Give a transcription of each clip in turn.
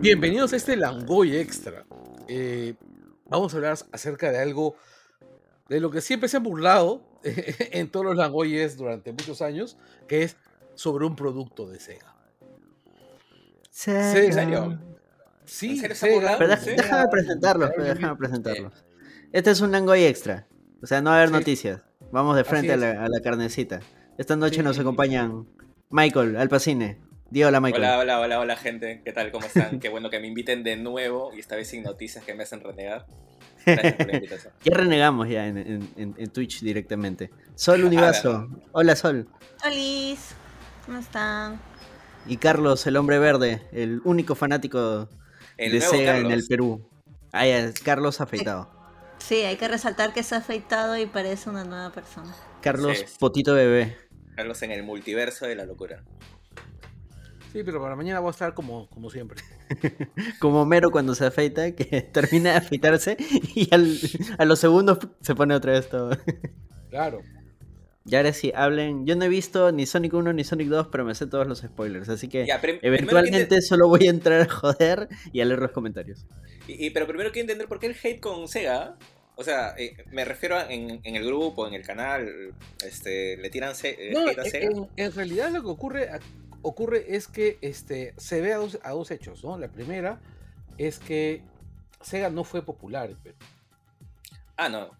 Bienvenidos a este Langoy Extra. Eh, vamos a hablar acerca de algo de lo que siempre se han burlado en todos los Langoyes durante muchos años, que es sobre un producto de Sega. ¿En serio? Sí, ¿En serio Sega. Pero Pero dej- déjame presentarlos, pero déjame presentarlos. Este es un Langoy extra. O sea, no va a haber Sí. noticias. Vamos de frente a la, a la carnecita. Esta noche Sí. nos acompañan Michael, Alpacine. Di hola, Michael. Hola, hola, hola, hola, gente. ¿Qué tal? ¿Cómo están? Qué bueno que me inviten de nuevo y esta vez sin noticias que me hacen renegar. Gracias por la invitación. Ya renegamos ya en, en- en- en Twitch directamente. Sol Univaso. Hola, Sol. Olis, ¿cómo están? Y Carlos, el hombre verde, el único fanático El de Sega en el Perú. Ah, ya, Carlos afeitado. Sí, hay que resaltar que se ha afeitado y parece una nueva persona. Carlos Sí. Potito Bebé. Carlos en el multiverso de la locura. Sí, pero para mañana voy a estar como, como siempre. Como Homero cuando se afeita, que termina de afeitarse y al- a los segundos se pone otra vez todo. Claro. Y ahora sí, hablen. Yo no he visto ni Sonic 1 ni Sonic 2, pero me sé todos los spoilers. Así que Ya, eventualmente que solo voy a entrar a joder y a leer los comentarios. y, y- pero primero quiero entender por qué el hate con Sega. O sea, eh, me refiero a en, en el grupo, en el canal, este, le tiran se- eh, No, en, Sega. en- en realidad lo que ocurre, ocurre es que este, se ve a dos, a dos hechos, ¿no? La primera es que Sega no fue popular en Perú. Ah, no,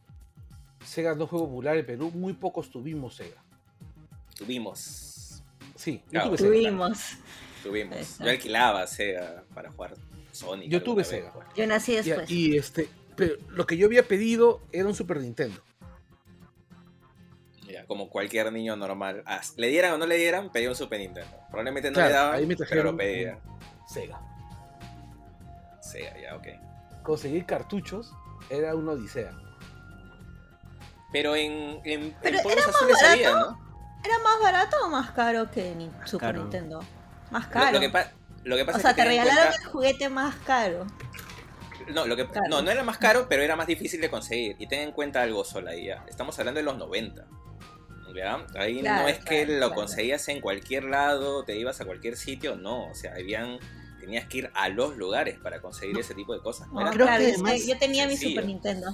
Sega no fue popular en Perú, muy pocos tuvimos Sega. tuvimos. Sí, yo Claro, tuve Sega. Tuvimos. Tuvimos. Exacto. Yo alquilaba Sega para jugar Sonic. Yo tuve vez, Sega. pues. Yo nací después. y este, pero lo que yo había pedido era un Super Nintendo. Ya, como cualquier niño normal. Ah, le dieran o no le dieran, pedía un Super Nintendo. Probablemente no Claro, le daban, ahí me pero trajeron lo pedía. Sega. Sega, ya, ok. Conseguir cartuchos era una odisea. Pero en, en, Pero en polvos era más azules barato. había, ¿no? ¿Era más barato o más caro que ni- Super caro. Nintendo? Más caro. Lo, que, pa- lo que pasa o sea, es que te regalaron cuenta- el juguete más caro. No, lo que, Claro. no, no era más caro, pero era más difícil de conseguir. Y ten en cuenta algo sola ya. Estamos hablando de los 90. ¿Ya? Ahí no Claro, es que lo claro. conseguías en cualquier lado, te ibas a cualquier sitio, no. O sea, habían, tenías que ir a los lugares para conseguir ese tipo de cosas. No No, era creo claro, que yo sé- además- yo tenía mi sencillo. Super Nintendo.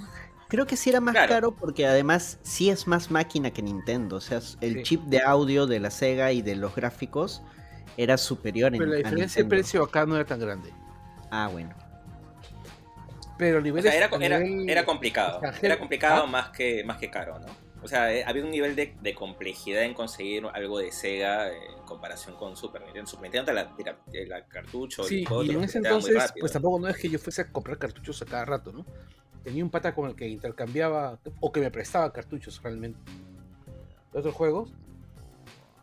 Creo que sí era más Claro. caro porque además sí es más máquina que Nintendo. O sea, el Sí. chip de audio de la Sega y de los gráficos era superior en, Pero la diferencia de precio acá no era tan grande. Ah, bueno. Pero O nivel sea, era, a era, nivel era complicado. extranjero, Era complicado ¿ah? más que, más que caro, ¿no? O sea, eh, había un nivel de, de complejidad en conseguir algo de Sega eh, en comparación con Super Nintendo. Super Nintendo te la, la- la cartucho, Sí, el y en ese entonces, pues tampoco no es que yo fuese a comprar cartuchos a cada rato, ¿no? Tenía un pata con el que intercambiaba, o que me prestaba cartuchos realmente, de otros juegos.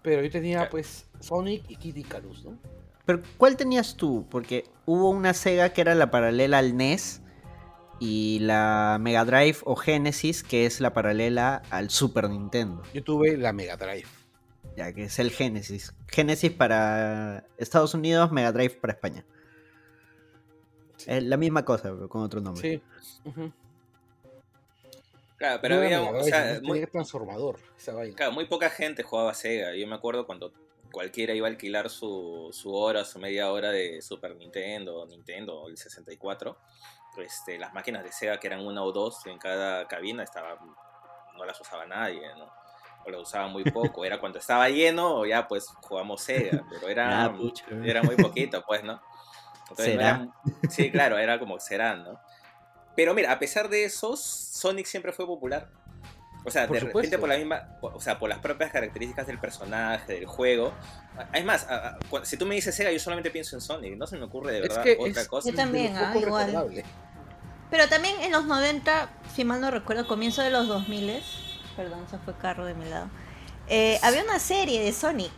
Pero yo tenía, Claro. pues, Sonic y Kid Icarus, ¿no? Pero ¿cuál tenías tú? Porque hubo una Sega que era la paralela al NES y la Mega Drive o Genesis que es la paralela al Super Nintendo. Yo tuve la Mega Drive. Ya que es el Genesis. Genesis para Estados Unidos, Mega Drive para España. Sí. Es la misma cosa, pero con otro nombre. Sí. Claro, pero había, Mega o sea, muy, transformador, esa vaina. claro, muy poca gente jugaba Sega. Yo me acuerdo cuando cualquiera iba a alquilar su, su hora, su media hora de Super Nintendo, Nintendo, el 64. Este, las máquinas de Sega que eran una o dos en cada cabina estaban, no las usaba nadie, ¿no? O las usaba muy poco. Era cuando estaba lleno, ya pues jugamos Sega, pero era, Ah, era muy poquito, pues, ¿no? Entonces, no ¿Será? era- sí, claro, era como será, ¿no? Pero mira, a pesar de eso, Sonic siempre fue popular. O sea, Por de repente por la misma, o sea, por las propias características del personaje, del juego. Es más, si tú me dices Sega, yo solamente pienso en Sonic, no se me ocurre de Es verdad que otra es- cosa. Yo también, ah, igual. Pero también en los 90, si mal no recuerdo, comienzo de los 2000, perdón, se fue carro de mi lado. eh, había una serie de Sonic,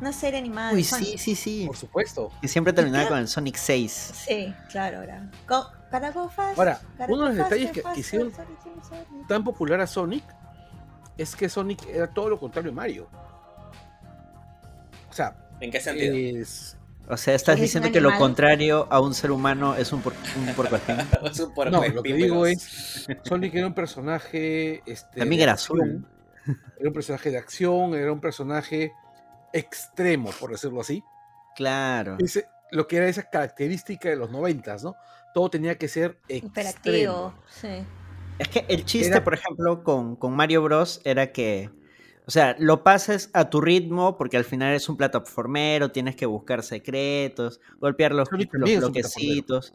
una serie animada Uy, de Sonic. sí, sí, sí. Por supuesto. Que siempre terminaba con el Sonic 6. Sí, claro, Ahora, gotta uno de los detalles que hicieron. Tan popular a Sonic es que Sonic era todo lo contrario de Mario. O sea, ¿En qué sentido? es, O sea, estás Es diciendo que lo contrario a un ser humano es un, por, un puercoespín. Es un puerco no, lo que digo es, Sonic era un personaje, este, También de era acción, azul. Era un personaje de acción, era un personaje extremo, por decirlo así. Claro. Ese- lo que era esa característica de los noventas, ¿no? Todo tenía que ser Hiperactivo. extremo. Sí. Es que el chiste, Era- por ejemplo, con, con Mario Bros. era que, o sea, lo pases a tu ritmo porque al final es un plataformero, tienes que buscar secretos, golpear los, los bloquecitos.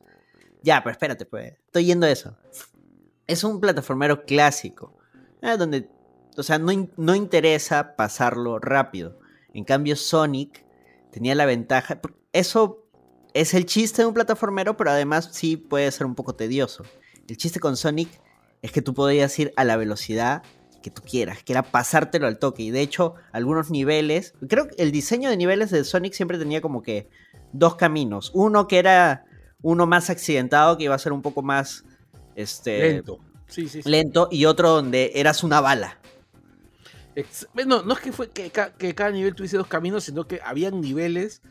Ya, pero espérate, pues, estoy yendo a eso. Es un plataformero clásico, eh, donde, o sea, no, no interesa pasarlo rápido. En cambio, Sonic tenía la ventaja, eso es el chiste de un plataformero, pero además sí puede ser un poco tedioso. El chiste con Sonic es que tú podías ir a la velocidad que tú quieras, que era pasártelo al toque. Y de hecho, algunos niveles, creo que el diseño de niveles de Sonic siempre tenía como que dos caminos. Uno que era uno más accidentado, que iba a ser un poco más este, Lento. Sí, sí, sí. lento, y otro donde eras una bala. Bueno, no es que fue que, ca- que cada nivel tuviese dos caminos, sino que habían niveles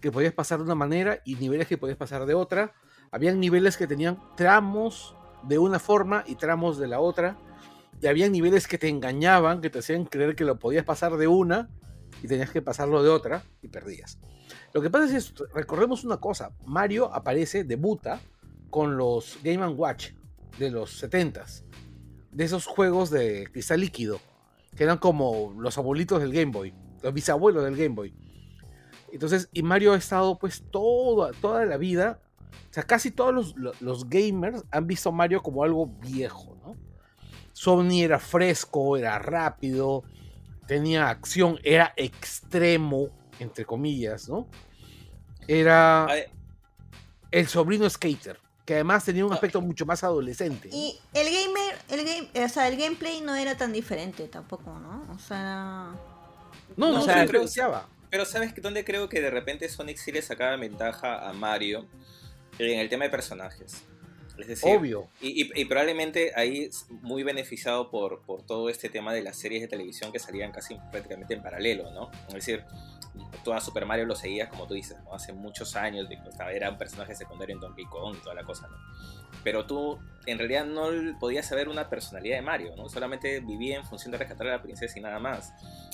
que podías pasar de una manera y niveles que podías pasar de otra. Habían niveles que tenían tramos de una forma y tramos de la otra. Y habían niveles que te engañaban, que te hacían creer que lo podías pasar de una y tenías que pasarlo de otra y perdías. Lo que pasa es que recordemos una cosa, Mario aparece, debuta con los Game Watch de los 70s, de esos juegos de cristal líquido que eran como los abuelitos del Game Boy, los bisabuelos del Game Boy. Entonces, y Mario ha estado pues toda, toda la vida, o sea, casi todos los, lo- los gamers han visto a Mario como algo viejo, ¿no? Sony era fresco, era rápido, tenía acción, era extremo, entre comillas, ¿no? Era el sobrino skater, que además tenía un Ah. aspecto mucho más adolescente. Y el gamer, el game, o sea, el gameplay no era tan diferente tampoco, ¿no? O sea, No, No, no, o se sea, diferenciaba. Pero ¿sabes dónde creo que de repente Sonic sí le sacaba ventaja a Mario? En el tema de personajes. Es decir, Obvio. Y, y- y probablemente ahí muy beneficiado por, por todo este tema de las series de televisión que salían casi prácticamente en paralelo, ¿no? Es decir, toda Super Mario lo seguías, como tú dices, ¿no? Hace muchos años, era un personaje secundario en Donkey Kong y toda la cosa, ¿no? Pero tú en realidad no podías saber una personalidad de Mario, ¿no? Solamente vivía en función de rescatar a la princesa y nada más.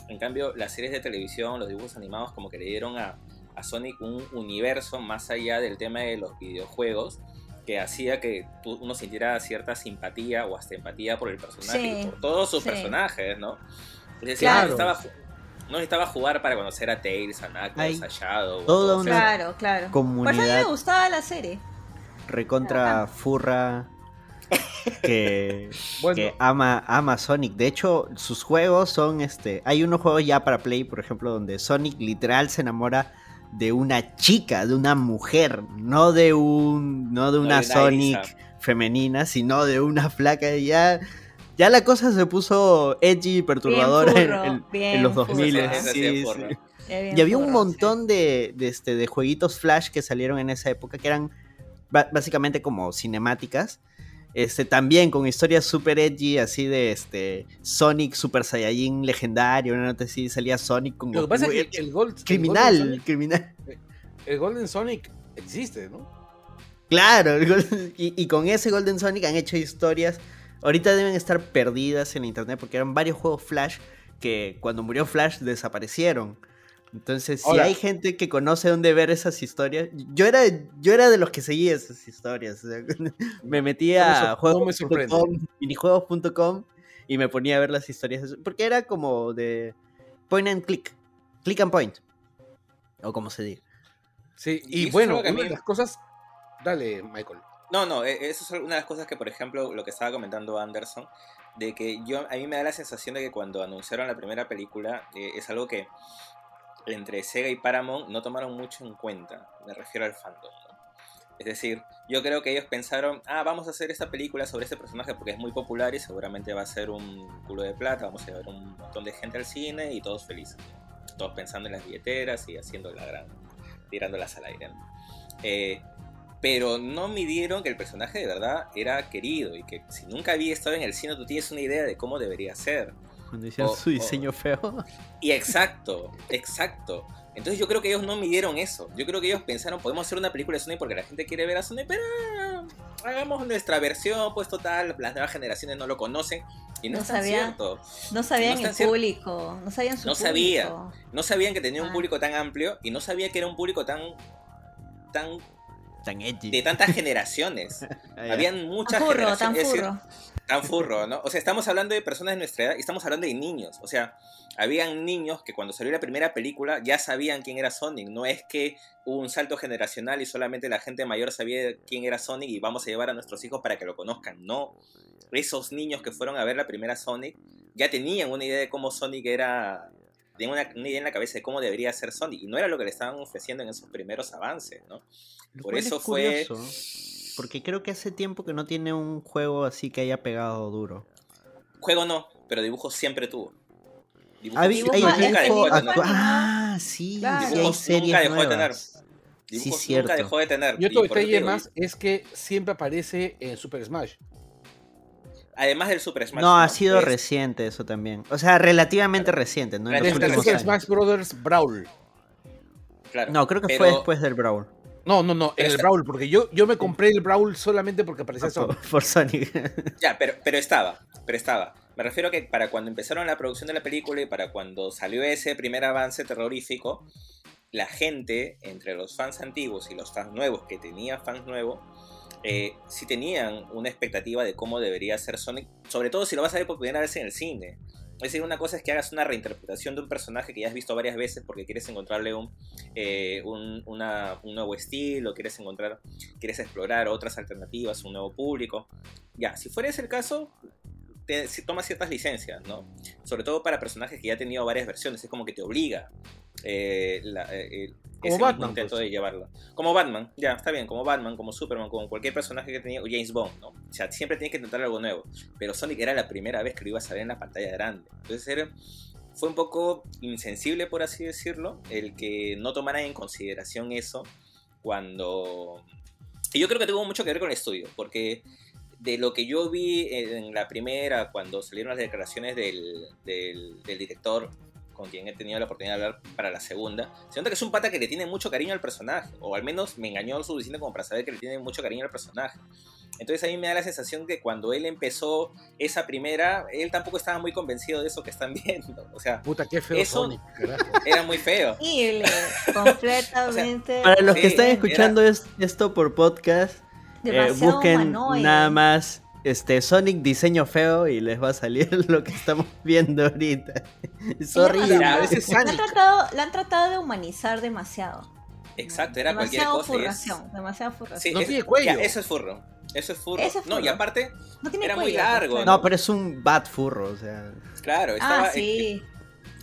En cambio, las series de televisión, los dibujos animados, como que le dieron a, a Sonic un universo más allá del tema de los videojuegos que hacía que uno sintiera cierta simpatía o hasta empatía por el personaje Sí, y por todos sus sí. personajes, ¿no? Es decir, Claro. no, necesitaba, no necesitaba jugar para conocer a Tails, a Knuckles, a Shadow. toda todos una- claro, claro. Por eso a mí me gustaba la serie. recontra furra que, Bueno, que ama, ama Sonic. De hecho, sus juegos son este. Hay unos juegos ya para Play, por ejemplo, donde Sonic literal se enamora de una chica, de una mujer, no de un. no de No una de Sonic femenina, sino de una flaca. y Ya. Ya la cosa se puso edgy y perturbadora en- furro, en, en bien los furro. 2000. Ese- ese sí sí, sí. Y había un montón de, de, este, de jueguitos Flash que salieron en esa época que eran básicamente como cinemáticas. Este, también con historias super edgy, así de este Sonic Super Saiyajin legendario, una nota así, salía Sonic con Lo que pasa el- es que el, Gold, el criminal, Golden Sonic- criminal. el Golden Sonic existe, ¿no? Claro, el Golden- y, y con ese Golden Sonic han hecho historias. Ahorita deben estar perdidas en la internet porque eran varios juegos Flash que cuando murió Flash desaparecieron. Entonces, si hay gente que conoce dónde ver esas historias, yo era, yo era de los que seguía esas historias. o sea, me metía a juegos.com, minijuegos.com y me ponía a ver las historias. Porque era como de point and click, click and point. O como se diga. Sí, Y bueno, una mí- de las cosas. Dale, Michael. No, no, e- eso es una de las cosas que, por ejemplo, lo que estaba comentando Anderson, de que yo a mí me da la sensación de que cuando anunciaron la primera película eh, es algo que entre Sega y Paramount no tomaron mucho en cuenta, me refiero al fandom. Es decir, yo creo que ellos pensaron, ah, vamos a hacer esta película sobre este personaje porque es muy popular y seguramente va a ser un culo de plata, vamos a ver un montón de gente al cine y todos felices. Todos pensando en las billeteras y haciendo la gran, tirándolas al aire. ¿no? Eh, pero no midieron que el personaje de verdad era querido y que si nunca había estado en el cine tú tienes una idea de cómo debería ser. Cuando hicieron O- su o- diseño feo. Y exacto, exacto. Entonces yo creo que ellos no midieron eso. Yo creo que ellos pensaron, podemos hacer una película de Sonic porque la gente quiere ver a Sonic, pero ah, hagamos nuestra versión, pues total, las nuevas generaciones no lo conocen. Y no, No es tan sabía. cierto. No sabían No el cierto. público, no sabían su No público. sabía. No sabían que tenía un Ah. público tan amplio y no sabía que era un público tan tan Tan edgy. de tantas generaciones. Ah. Habían muchas Tan furro, tan generaciones. es decir, furro. Tan furro, ¿no? O sea, estamos hablando de personas de nuestra edad y estamos hablando de niños. O sea, habían niños que cuando salió la primera película ya sabían quién era Sonic. No es que hubo un salto generacional y solamente la gente mayor sabía quién era Sonic y vamos a llevar a nuestros hijos para que lo conozcan. No. Esos niños que fueron a ver la primera Sonic ya tenían una idea de cómo Sonic era. Tenían una, una idea en la cabeza de cómo debería ser Sonic. Y no era lo que le estaban ofreciendo en esos primeros avances, ¿no? Por eso es fue- Porque creo que hace tiempo que no tiene un juego así que haya pegado duro. Juego no, pero dibujo siempre tuvo. Dibujo Hay, dibujo- hay nunca dejó de tener. Ah, sí, Claro. sí hay Dibujos series nunca dejó de tener. Dibujos cierto. nunca dejó de tener. Y otro detalle digo, más es que siempre aparece en Super Smash. Además del Super Smash. No, ha sido Es- reciente eso también. O sea, relativamente reciente, ¿no? En los Relativamente Desde Super años. Smash Brothers Brawl. Claro. No, creo que Pero- fue después del Brawl. No, no, no, en el Brawl, porque yo, yo me compré el Brawl solamente porque aparecía por, Sonic. por Sonic. Ya, pero, pero estaba, pero estaba. Me refiero a que para cuando empezaron la producción de la película y para cuando salió ese primer avance terrorífico, la gente, entre los fans antiguos y los fans nuevos, que tenía fans nuevos, eh, sí tenían una expectativa de cómo debería ser Sonic, sobre todo si lo vas a ver por primera vez en el cine. Es decir, una cosa es que hagas una reinterpretación de un personaje que ya has visto varias veces porque quieres encontrarle un, eh, un, nuevo estilo, quieres encontrar, quieres explorar otras alternativas, un nuevo público. Ya, si fuera ese el caso, te, si toma ciertas licencias, ¿no? Sobre todo para personajes que ya han tenido varias versiones, es como que te obliga eh, la- eh, Como ese Batman, intento pues. de llevarlo. Como Batman, ya, está bien, como Batman, como Superman, como cualquier personaje que tenía, o James Bond, ¿no? O sea, siempre tienes que intentar algo nuevo. Pero Sonic era la primera vez que lo iba a salir en la pantalla grande. Entonces era, fue un poco insensible, por así decirlo, el que no tomaran en consideración eso cuando... Y yo creo que tuvo mucho que ver con el estudio, porque de lo que yo vi en la primera, cuando salieron las declaraciones del, del, del director, con quien he tenido la oportunidad de hablar para la segunda, se nota que es un pata que le tiene mucho cariño al personaje, o al menos me engañó lo suficiente como para saber que le tiene mucho cariño al personaje. Entonces a mí me da la sensación que cuando él empezó esa primera, él tampoco estaba muy convencido de eso que están viendo. O sea, Puta, qué feo Eso- Sonic, carajo. era muy feo. Completamente. Para los que Sí, están era- escuchando es- esto por podcast, eh, busquen humanoide. nada más este Sonic diseño feo y les va a salir lo que estamos viendo ahorita. Es La han, tratado, la han tratado de humanizar demasiado. Exacto, era cualquier cosa. y es- furración, demasiado furración. Sí, No es- tiene cuello. ya, eso es furro. Eso es furro. Eso es No, y aparte, No tiene era muy cuello, largo, pues, No, pero es un bad furro, o sea. claro, estaba, Ah, sí.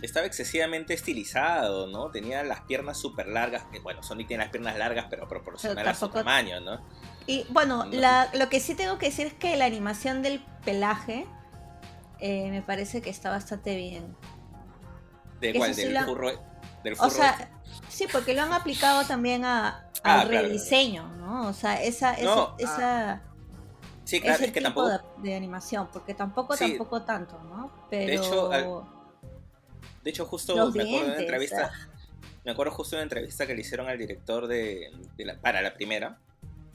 Estaba excesivamente estilizado, ¿no? Tenía las piernas súper largas. Que, bueno, Sonic tiene las piernas largas, pero proporcional Pero a su tamaño, ¿no? Y bueno, No. la- lo que sí tengo que decir es que la animación del pelaje eh, me parece que está bastante bien. ¿De cuál? sí Del la- furro. Del O sea, sí, porque lo han aplicado también a, Ah, al claro. rediseño, ¿no? O sea, esa, esa, No, esa- Sí, claro, ese es que tipo tampoco. de, de animación, porque tampoco, Sí. tampoco tanto, ¿no? Pero hecho, al- De hecho, justo Los me acuerdo de una entrevista. Me acuerdo justo de una entrevista que le hicieron al director de, de la- para la primera.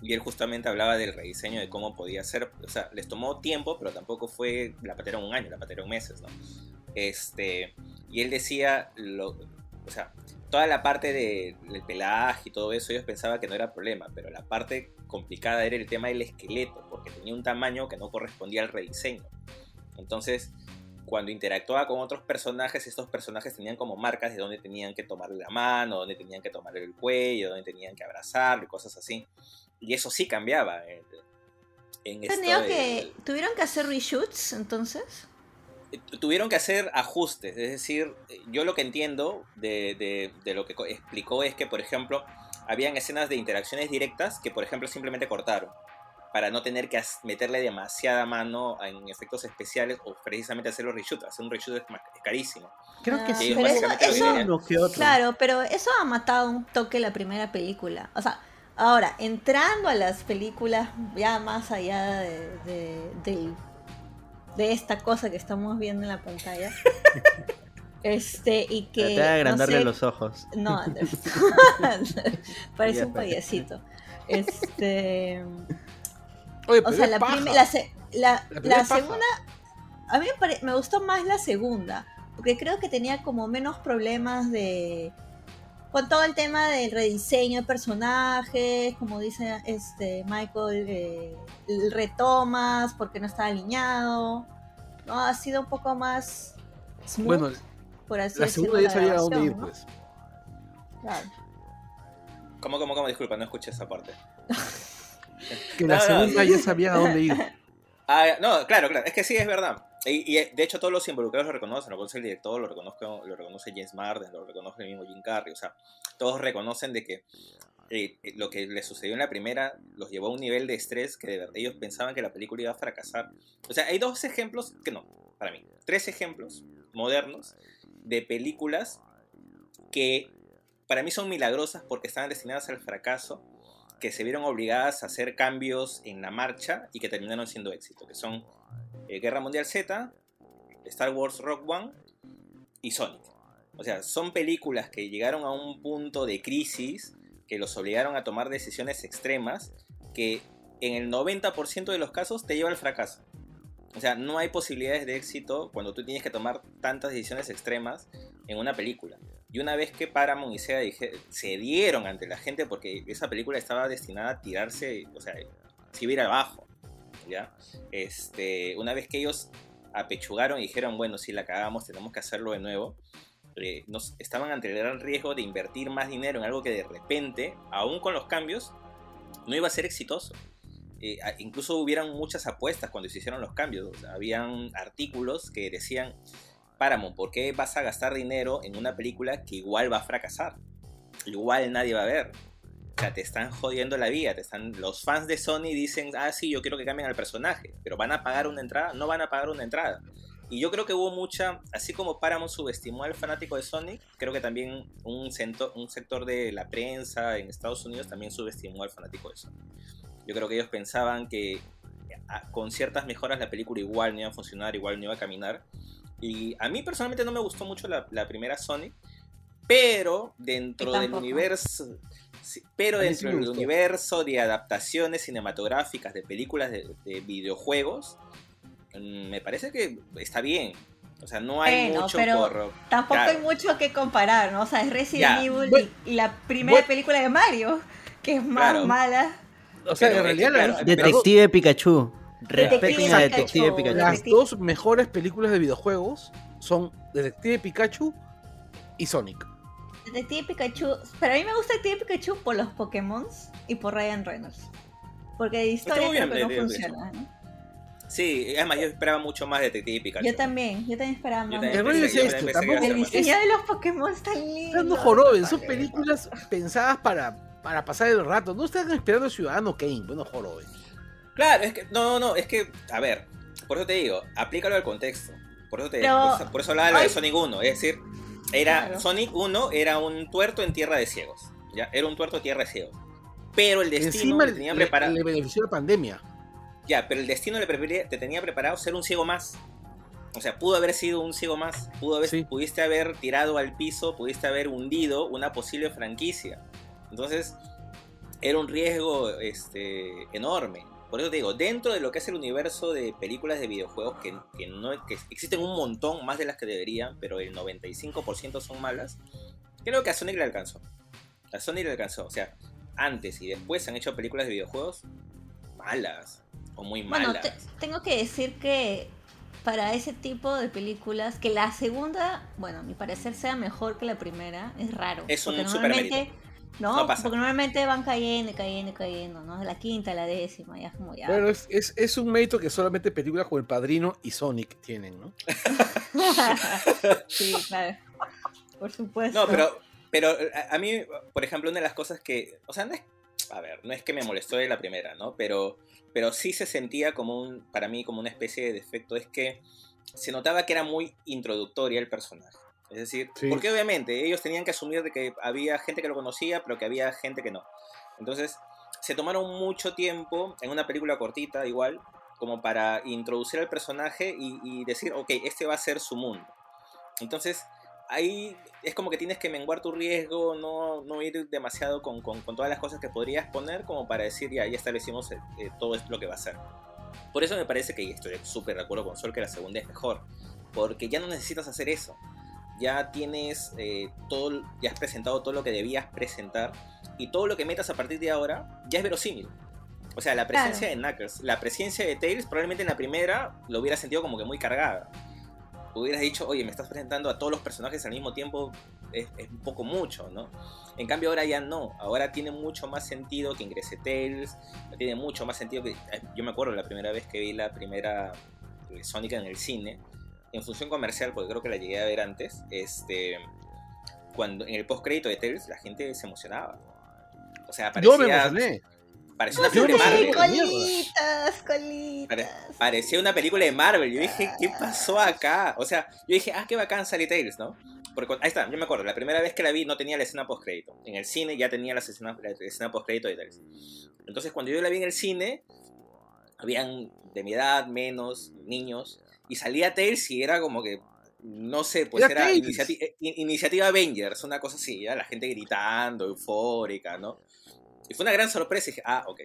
Y él justamente hablaba del rediseño de cómo podía ser. O sea, les tomó tiempo, pero tampoco fue. La pateraron un año, la pateraron meses, ¿no? Este. Y él decía. Lo, o sea, toda la parte de- del pelaje y todo eso, ellos pensaban que no era problema. Pero la parte complicada era el tema del esqueleto, porque tenía un tamaño que no correspondía al rediseño. Entonces, cuando interactuaba con otros personajes, estos personajes tenían como marcas de dónde tenían que tomarle la mano, dónde tenían que tomarle el cuello, dónde tenían que abrazarlo y cosas así. Y eso sí cambiaba. En, en esto de- que, ¿Tuvieron que hacer reshoots entonces? tuvieron que hacer ajustes. Es decir, yo lo que entiendo de, de- de lo que explicó es que, por ejemplo, habían escenas de interacciones directas que, por ejemplo, simplemente cortaron. Para no tener que meterle demasiada mano en efectos especiales o precisamente hacer los reshoots. Hacer un reshoot es, carísimo. Creo que Ah, sí. pero eso- eso- dirían. uno que otro. Claro, pero eso ha matado un toque la primera película. O sea, ahora, entrando a las películas ya más allá de, de, esta cosa que estamos viendo en la pantalla. este, y que. Traté de no agrandarle sé, los ojos. No, parece un payasito. Este. Oye, O sea, la, paja. la, se- la- La segunda. A mí me, pare- me gustó más la segunda, porque creo que tenía como menos problemas de... Con todo el tema del rediseño de personajes, como dice este Michael, eh, el retomas porque no estaba alineado. ¿no? Ha sido un poco más smooth, Bueno, por así la decirlo, segunda ya sabía a dónde ir, grabación, ¿no? pues. Claro. ¿Cómo, cómo, cómo? Disculpa, no escuché esa parte. Que la No, segunda ya sabía a dónde ir. Ah, no, claro, claro, es que sí, es verdad. Y, y, de hecho todos los involucrados lo reconocen, lo reconoce el director, lo, reconozco, lo reconoce James Marden, lo reconoce el mismo Jim Carrey, o sea, todos reconocen de que eh, eh, lo que les sucedió en la primera los llevó a un nivel de estrés que de verdad ellos pensaban que la película iba a fracasar. O sea, hay dos ejemplos, que no, para mí, tres ejemplos modernos de películas que para mí son milagrosas porque estaban destinadas al fracaso, que se vieron obligadas a hacer cambios en la marcha y que terminaron siendo éxito, que son eh, Guerra Mundial Z, Star Wars Rock One y Sonic. O sea, son películas que llegaron a un punto de crisis que los obligaron a tomar decisiones extremas que en el 90% de los casos te lleva al fracaso. O sea, no hay posibilidades de éxito cuando tú tienes que tomar tantas decisiones extremas en una película. Y una vez que Paramount y Sega dije- cedieron ante la gente porque esa película estaba destinada a tirarse, o sea, se iba a ir abajo, ¿ya? Este, una vez que ellos apechugaron y dijeron, bueno, si la cagamos, tenemos que hacerlo de nuevo, eh, estaban ante el gran riesgo de invertir más dinero en algo que de repente, aún con los cambios, no iba a ser exitoso. Eh, incluso hubieran muchas apuestas cuando se hicieron los cambios. Habían artículos que decían, Paramount, ¿por qué vas a gastar dinero en una película que igual va a fracasar? Igual nadie va a ver. O sea, te están jodiendo la vida. Te están... Los fans de Sony dicen, ah, sí, yo quiero que cambien al personaje. Pero van a pagar una entrada, no van a pagar una entrada. Y yo creo que hubo mucha, así como Paramount subestimó al fanático de Sonic, creo que también un, cento- un sector de la prensa en Estados Unidos también subestimó al fanático de Sonic. Yo creo que ellos pensaban que con ciertas mejoras la película igual no iba a funcionar, igual no iba a caminar. Y a mí personalmente no me gustó mucho la, la primera Sonic, pero dentro del universo... sí, pero dentro del universo de adaptaciones cinematográficas de películas de, de videojuegos, mm, me parece que está bien. O sea, no hay Bueno, mucho pero por... Tampoco Claro. hay mucho que comparar, ¿no? O sea, es Resident Ya. Evil Bueno, y, la primera bueno. película de Mario, que es más Claro. mala. O sea, Pero en es que, realidad la- claro, las, Detective Pikachu. Respeten a. Detective Pikachu. Las- dos mejores películas de videojuegos son Detective Pikachu y Sonic. Detective Pikachu. Pero a mí me gusta Detective Pikachu por los Pokémon y por Ryan Reynolds. Porque de historia creo que no funciona. ¿no? Sí, además yo esperaba mucho más de Detective Pikachu. Yo también, yo también esperaba más. también es pensé- yo esto, también tampoco- El diseño de los Pokémon está lindo. Están joroben, son películas pensadas para, para pasar el rato. No están esperando Ciudadano Kane, bueno, joroben. Claro, es que, no, no, no, es que, a ver, por eso te digo, aplícalo al contexto. Por eso, te, Pero- por eso, por eso hablaba de lo de Ay. Sonic 1, es decir, era, Claro. Sonic 1 era un tuerto en tierra de ciegos, ¿ya? Era un tuerto en tierra de ciegos. Pero el destino Encima le le, tenía le- preparado, le benefició la pandemia. ya, pero el destino le te tenía preparado ser un ciego más. O sea, pudo haber sido un ciego más, pudo haber, Sí. pudiste haber tirado al piso, pudiste haber hundido una posible franquicia. Entonces, era un riesgo este, enorme. Por eso te digo, dentro de lo que es el universo de películas de videojuegos, que, que no, que existen un montón más de las que deberían, pero el 95% son malas, creo que a Sonic le alcanzó. A Sonic le alcanzó. O sea, antes y después se han hecho películas de videojuegos malas o muy Bueno, malas. te- tengo que decir que para ese tipo de películas, que la segunda, bueno, a mi parecer sea mejor que la primera, es raro. Es un super normalmente, no, No pasa. porque normalmente van cayendo, y cayendo, y cayendo, ¿no? La quinta, la décima, ya es como ya. Bueno, es, es, es un mérito que solamente películas como El Padrino y Sonic tienen, ¿no? sí, claro. Por supuesto. No, pero, pero a, a mí, por ejemplo, una de las cosas que, o sea, no es, a ver, no es que me molestó de la primera, ¿no? Pero, pero sí se sentía como un, para mí, como una especie de defecto, es que se notaba que era muy introductoria el personaje. Es decir, Sí. porque obviamente ellos tenían que asumir de que había gente que lo conocía, pero que había gente que no. Entonces, se tomaron mucho tiempo en una película cortita, igual, como para introducir al personaje y, y decir, ok, este va a ser su mundo. Entonces, ahí es como que tienes que menguar tu riesgo, no, no ir demasiado con, con- con todas las cosas que podrías poner, como para decir, ya, ya establecimos eh, eh, todo esto lo que va a ser. Por eso me parece que, y estoy súper de acuerdo con Sol, que la segunda es mejor. Porque ya no necesitas hacer eso. Ya tienes eh, todo, ya has presentado todo lo que debías presentar. Y todo lo que metas a partir de ahora ya es verosímil. O sea, la presencia de Knuckles, la presencia de Tails, probablemente en la primera lo hubiera sentido como que muy cargada. Hubieras dicho, oye, me estás presentando a todos los personajes al mismo tiempo, es, es, un poco mucho, ¿no? En cambio ahora ya no, ahora tiene mucho más sentido que ingrese Tails, tiene mucho más sentido que... eh, Yo me acuerdo la primera vez que vi la primera eh, Sonic en el cine, en función comercial, porque creo que la llegué a ver antes, este, cuando en el post crédito de Tails la gente se emocionaba. O sea, Yo me parecía, emocioné. parecía una película de Marvel. Colitas, colitas. Pare- parecía una película de Marvel. Yo dije, ¿qué pasó acá? O sea, yo dije, ah, qué bacán sale Tails, ¿no? Porque cuando- ahí está, yo me acuerdo, la primera vez que la vi no tenía la escena post crédito. En el cine ya tenía la escena, la escena post crédito de Tails. Entonces, cuando yo la vi en el cine, habían de mi edad, menos, niños, y salía Tails y era como que, no sé, pues Era era, iniciati- eh, in- iniciativa Avengers, una cosa así, ya la gente gritando, eufórica, ¿no? Y fue una gran sorpresa y dije, ah, ok.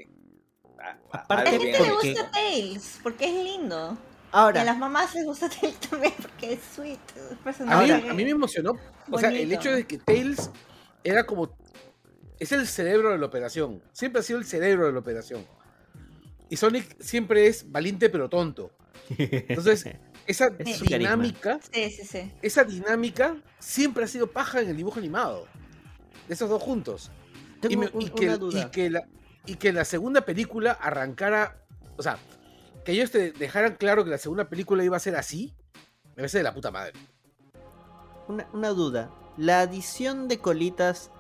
Ah, ah, Aparte A la gente le gusta Tails, porque es lindo. Y Ahora, a las mamás les gusta Tails también, porque es sweet. es A mí, personaje a mí me emocionó. O sea, el hecho de que Tails era como. Es el cerebro de la operación. Siempre ha sido el cerebro de la operación. Y Sonic siempre es valiente pero tonto. Entonces, esa Es dinámica, Sí, sí, sí. esa dinámica siempre ha sido paja en el dibujo animado. De esos dos juntos. tengo y, me- un- y que, una y duda. que la, y que la segunda película arrancara, o sea, que ellos te dejaran claro que la segunda película iba a ser así, me parece de la puta madre. Una, una duda. ¿La adición de colitas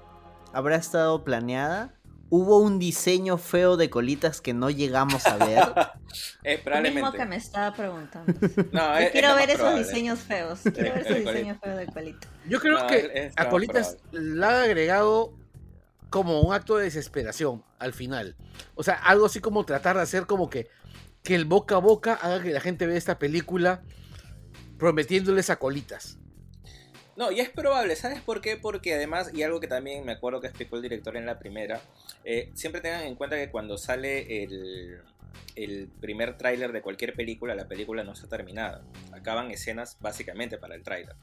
habrá estado planeada? ¿Hubo un diseño feo de colitas que no llegamos a ver? Eh, Lo mismo probablemente. que me estaba preguntando. No, Yo es- es quiero ver esos probable. diseños feos. Quiero ver esos diseños feos de colito. Yo creo No, que es- es a Colitas la han agregado como un acto de desesperación al final. O sea, algo así como tratar de hacer como que, que el boca a boca haga que la gente vea esta película prometiéndoles a Colitas. No, y es probable, ¿sabes por qué? Porque además, y algo que también me acuerdo que explicó el director en la primera, eh, siempre tengan en cuenta que cuando sale el, el primer tráiler de cualquier película, la película no está terminada. Acaban escenas básicamente para el tráiler.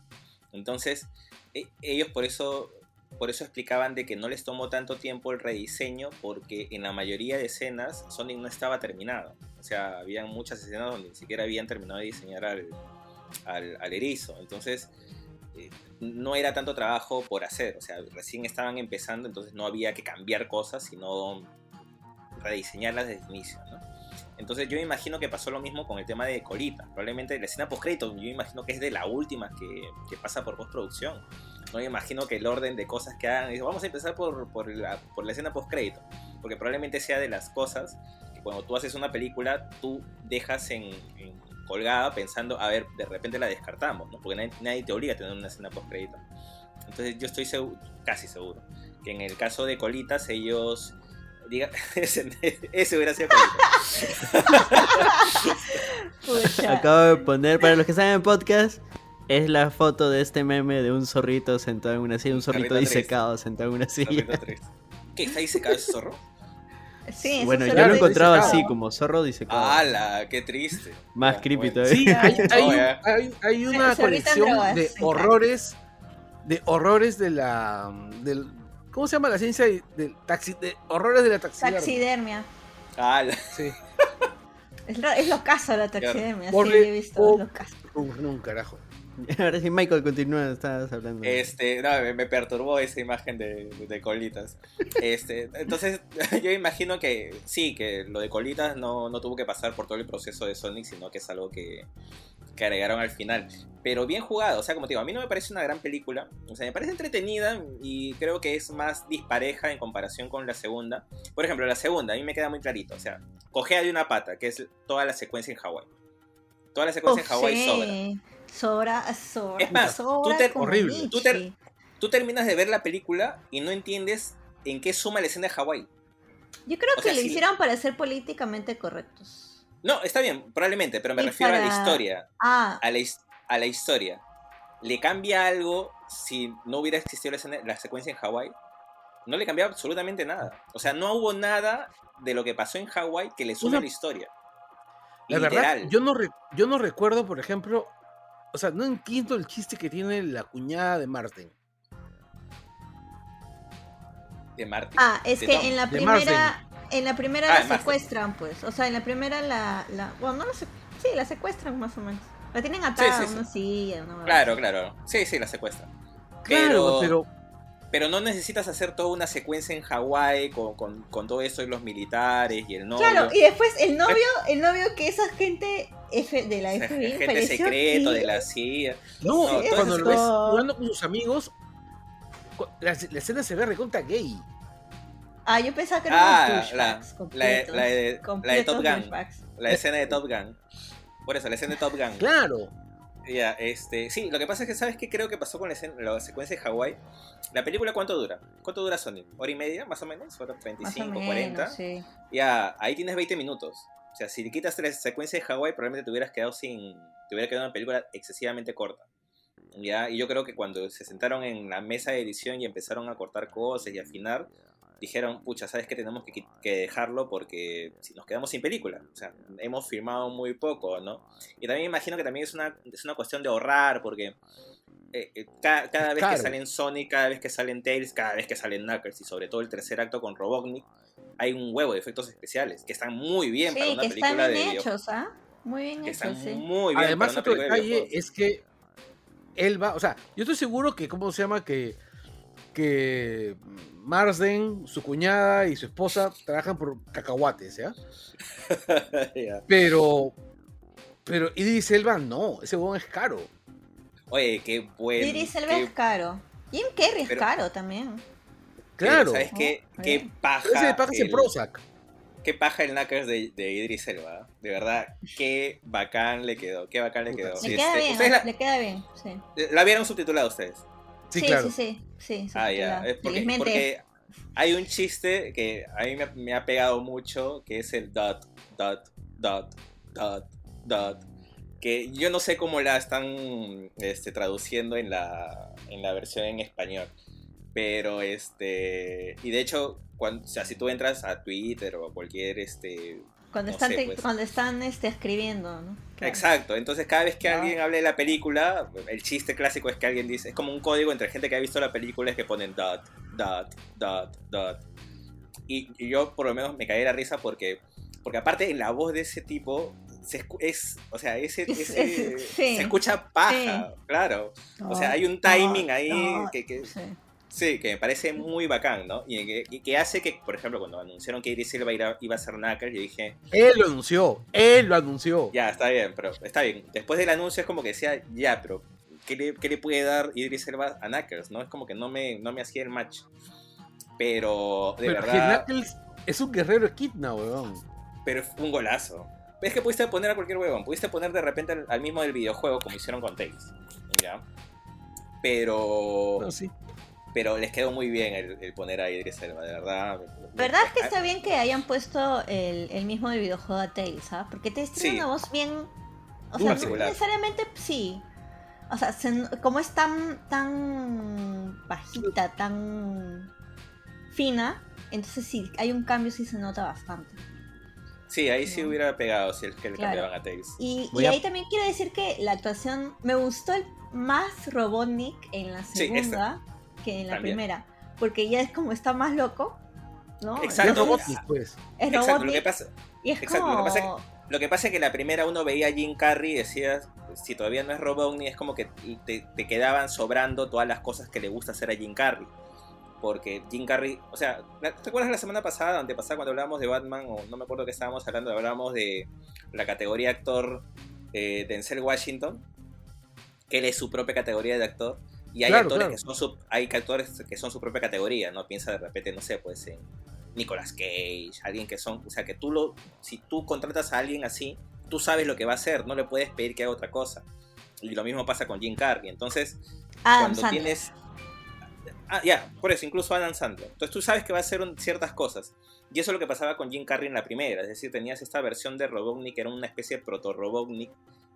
Entonces, e- ellos por eso, por eso explicaban de que no les tomó tanto tiempo el rediseño, porque en la mayoría de escenas Sonic no estaba terminado. O sea, habían muchas escenas donde ni siquiera habían terminado de diseñar al, al, al erizo. Entonces, eh, no era tanto trabajo por hacer, o sea, recién estaban empezando, entonces no había que cambiar cosas, sino rediseñarlas desde el inicio, ¿no? Entonces yo me imagino que pasó lo mismo con el tema de Colita. Probablemente la escena post-crédito, yo imagino que es de la última que, que pasa por postproducción. No me imagino que el orden de cosas que hagan, vamos a empezar por, por, la, por la escena post-crédito. Porque probablemente sea de las cosas que cuando tú haces una película, tú dejas en colgada pensando, a ver, de repente la descartamos, ¿no? Porque nadie, nadie te obliga a tener una escena post-crédito. Entonces yo estoy seguro, casi seguro, que en el caso de Colitas ellos... Diga, ese, ese hubiera sido Colitas. Acabo de poner, para los que están en podcast, es la foto de este meme de un zorrito sentado en una silla, un zorrito triste. disecado sentado en una silla. ¿Qué? ¿Está disecado ese zorro? Sí, eso Bueno, yo Claro, lo he dice. encontrado disecado. así, como zorro disecado. ¡Hala! ¡Qué triste! Más Ya, creepy bueno. todavía. Sí, hay, hay Oh, un- ya. hay- hay una colección drogas, de horrores, de horrores de la, del, ¿cómo se llama la ciencia de, del taxi, de horrores de la taxidermia? Taxidermia. ¡Hala! Sí, Es lo, es lo caso la taxidermia. Sí, Horre- he visto. o- Es lo caso. un, un carajo. Ahora sí, Michael, continúa, estabas hablando. Este, no, me, me perturbó esa imagen de, de colitas. Este, entonces, yo imagino que sí, que lo de colitas no, no tuvo que pasar por todo el proceso de Sonic, sino que es algo que, que agregaron al final. Pero bien jugado, o sea, como te digo, a mí no me parece una gran película. O sea, me parece entretenida y creo que es más dispareja en comparación con la segunda. Por ejemplo, la segunda, a mí me queda muy clarito. O sea, cojea de una pata, que es toda la secuencia en Hawái. Toda la secuencia en Hawái sobra. sí. Sobra, sobra. Es más, sobra te- como horrible. Tú terminas de ver la película y no entiendes en qué suma la escena de Hawái. Yo creo o que sea, lo sí. hicieron para ser políticamente correctos. No, está bien, probablemente, pero me Y refiero a la historia. Ah, A la, his- a la historia. ¿Le cambia algo si no hubiera existido la, escena- la secuencia en Hawái? No le cambiaba absolutamente nada. O sea, no hubo nada de lo que pasó en Hawái que le sume Una- a la historia. La verdad, Literal. yo no, re- yo no recuerdo, por ejemplo, o sea, no entiendo el chiste que tiene la cuñada de Martin. De Martin. Ah, es que en la primera, en la primera Ah, la de Marsden. secuestran, pues. O sea, en la primera la, la bueno, no la se- sí, la secuestran más o menos. La tienen atada sí, a sí. una silla, una Claro, claro. Sí, sí, la secuestra. Claro, Pero- pero, Pero no necesitas hacer toda una secuencia en Hawái con, con, con todo eso y los militares y el novio. Claro, y después el novio, el novio que es agente F de la FBI, gente pareció secreto que- de la CIA. no, No, cuando lo ves jugando con sus amigos, la, la escena se ve recontra gay. Ah, yo pensaba que Ah, eran la, flashbacks la, la, la de Top Gun. La escena de Top Gun. Por eso, la escena de Top Gun. Claro. Ya, este, sí, lo que pasa es que, ¿sabes qué creo que pasó con la, la secuencia de Hawái? La película, ¿cuánto dura? ¿Cuánto dura Sonic? ¿Hora y media, más o menos? ¿Hora Más o 25, menos, 40? sí. Ya, ahí tienes 20 minutos. O sea, si quitas la secuencia de Hawái, probablemente te hubieras quedado sin. Te hubiera quedado una película excesivamente corta. Ya, y yo creo que cuando se sentaron en la mesa de edición y empezaron a cortar cosas y afinar, dijeron, pucha, ¿sabes qué? Tenemos que, que dejarlo porque si nos quedamos sin película. O sea, hemos filmado muy poco, ¿no? Y también imagino que también es una, es una cuestión de ahorrar porque. eh, eh, ca- cada, vez que salen Sonic, cada vez que salen Tails, cada vez que salen Knuckles y sobre todo el tercer acto con Robotnik, hay un huevo de efectos especiales que están muy bien para Sí, una que están película de bien videojuegos. hechos, ¿ah? Muy bien Que hechos, están sí. muy bien Además, para una otro de detalle es que él va, o sea, yo estoy seguro que, ¿cómo se llama? Que, que Marsden, su cuñada y su esposa trabajan por cacahuates, ¿ya? Ya. Pero, pero Idris Elba no, ese huevón es caro. Oye, qué bueno. Idris Elba es caro. Jim Carrey es Pero- caro también. Claro. ¿Sabes qué? Oh, Qué paja. Ese en el- Prozac. Qué paja el Knuckles de, de Idris Elba. De verdad, qué bacán le quedó. Qué bacán le quedó. sí. Le Este, queda bien, ¿Ustedes la, le queda bien, sí. la vieron subtitulada ustedes? Sí, sí, claro. sí, sí, sí, Ah, ya. Es porque, Felizmente. porque hay un chiste que a mí me, me ha pegado mucho, que es el dot, dot, dot, dot, dot. Que yo no sé cómo la están este, traduciendo en la, en la versión en español. Pero este. Y de hecho, cuando, o sea, si tú entras a Twitter o a cualquier este. Cuando no están, sé, pues. cuando están este, escribiendo, ¿no? Claro. Exacto, entonces cada vez que Ah. alguien hable de la película, el chiste clásico es que alguien dice, es como un código entre gente que ha visto la película es que ponen dot, dot, dot, dot. Y, y yo por lo menos me caí de la risa porque, porque aparte en la voz de ese tipo, se escu- es, o sea, ese, Es- ese- es- sí. se escucha paja, claro. O sea, hay un timing ahí No, que, que- sí. Sí, que me parece muy bacán, ¿no? Y que, y que hace que, por ejemplo, cuando anunciaron que Idris Elba iba a, iba a ser Knuckles, yo dije, Él lo anunció, él lo anunció. ya, está bien, pero está bien. Después del anuncio es como que decía, ya, pero ¿qué le, qué le puede dar Idris Elba a Knuckles? ¿no? Es como que no me, no me hacía el match. Pero, de pero verdad, que Knuckles es un guerrero equidna, weón. pero fue un golazo. Es que pudiste poner a cualquier huevón, pudiste poner de repente al, al mismo del videojuego como hicieron con Tails. ¿Ya? Pero, No, sí. Pero les quedó muy bien el, el poner a Idris Elba, de verdad. ¿Verdad es que está bien que hayan puesto el, el mismo del videojuego a Tails, ¿ah? Porque Tails tiene Sí. una voz bien... O sea, no necesariamente sí. O sea, se- como es tan, tan bajita, tan fina, entonces sí, hay un cambio, sí se nota bastante. Sí, ahí sí hubiera pegado si es que le Claro. cambiaban a Tails. Y, Voy y a- ahí también quiero decir que la actuación me gustó el más Robotnik en la Sí, segunda que en la También. primera. Porque ya es como está más loco, ¿no? Exacto. es Robotnik, pues. Es Exacto, lo que pasa, y es exacto, lo como... que pasa Lo que pasa es que la primera uno veía a Jim Carrey y decías, si todavía no es Robotnik, es como que te, te quedaban sobrando todas las cosas que le gusta hacer a Jim Carrey. Porque Jim Carrey, o sea, ¿te acuerdas la semana pasada, antepasada, cuando hablábamos de Batman, o no me acuerdo qué estábamos hablando, hablábamos de la categoría actor eh, Denzel Washington, que él es su propia categoría de actor, y hay Claro, actores claro. que son su, hay actores que son su propia categoría, ¿no? Piensa de repente, no sé, pues en Nicolas Cage, alguien que son, o sea, que tú lo, si tú contratas a alguien así, tú sabes lo que va a hacer, no le puedes pedir que haga otra cosa. Y lo mismo pasa con Jim Carrey. Entonces, Adam cuando Sandler. tienes. Ah, ya, por eso, incluso Adam Sandler. Entonces tú sabes que va a hacer un- ciertas cosas. Y eso es lo que pasaba con Jim Carrey en la primera. Es decir, tenías esta versión de Robotnik, que era una especie de proto-Robotnik,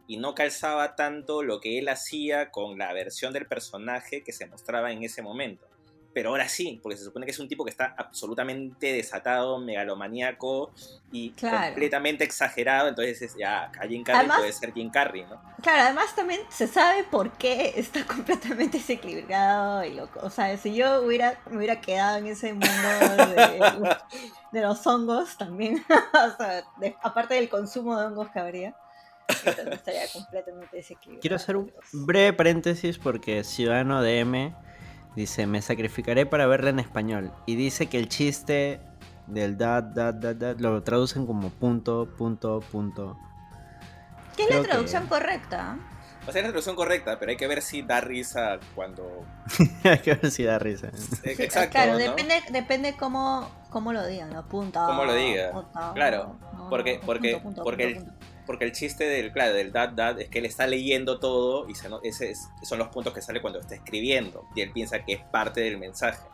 y no calzaba tanto lo que él hacía con la versión del personaje que se mostraba en ese momento. pero ahora sí, porque se supone que es un tipo que está absolutamente desatado, megalomaníaco y Claro. completamente exagerado, entonces es, ya, Jim Carrey Además- puede ser Jim Carrey, ¿no? Claro, además también se sabe por qué está completamente desequilibrado y loco. O sea, si yo hubiera, me hubiera quedado en ese mundo de, de los hongos también, o sea, de- aparte del consumo de hongos que habría, entonces estaría completamente desequilibrado. Quiero hacer un breve paréntesis porque Ciudadano DM dice, me sacrificaré para verla en español. Y dice que el chiste del dad, dad, dad, dad, lo traducen como punto, punto, punto. ¿Qué es creo la que- traducción correcta? O sea, es la traducción correcta, pero hay que ver si da risa cuando... Hay que ver si da risa. Eh, Exacto, claro, ¿no? depende, depende cómo, cómo lo digan, ¿no? Punto. Cómo lo diga, punto, claro, no, porque- porque- punto, porque punto, el- punto. Porque el chiste del, claro, del dad dad es que él está leyendo todo y se no- ese es- son los puntos que sale cuando está escribiendo y él piensa que es parte del mensaje.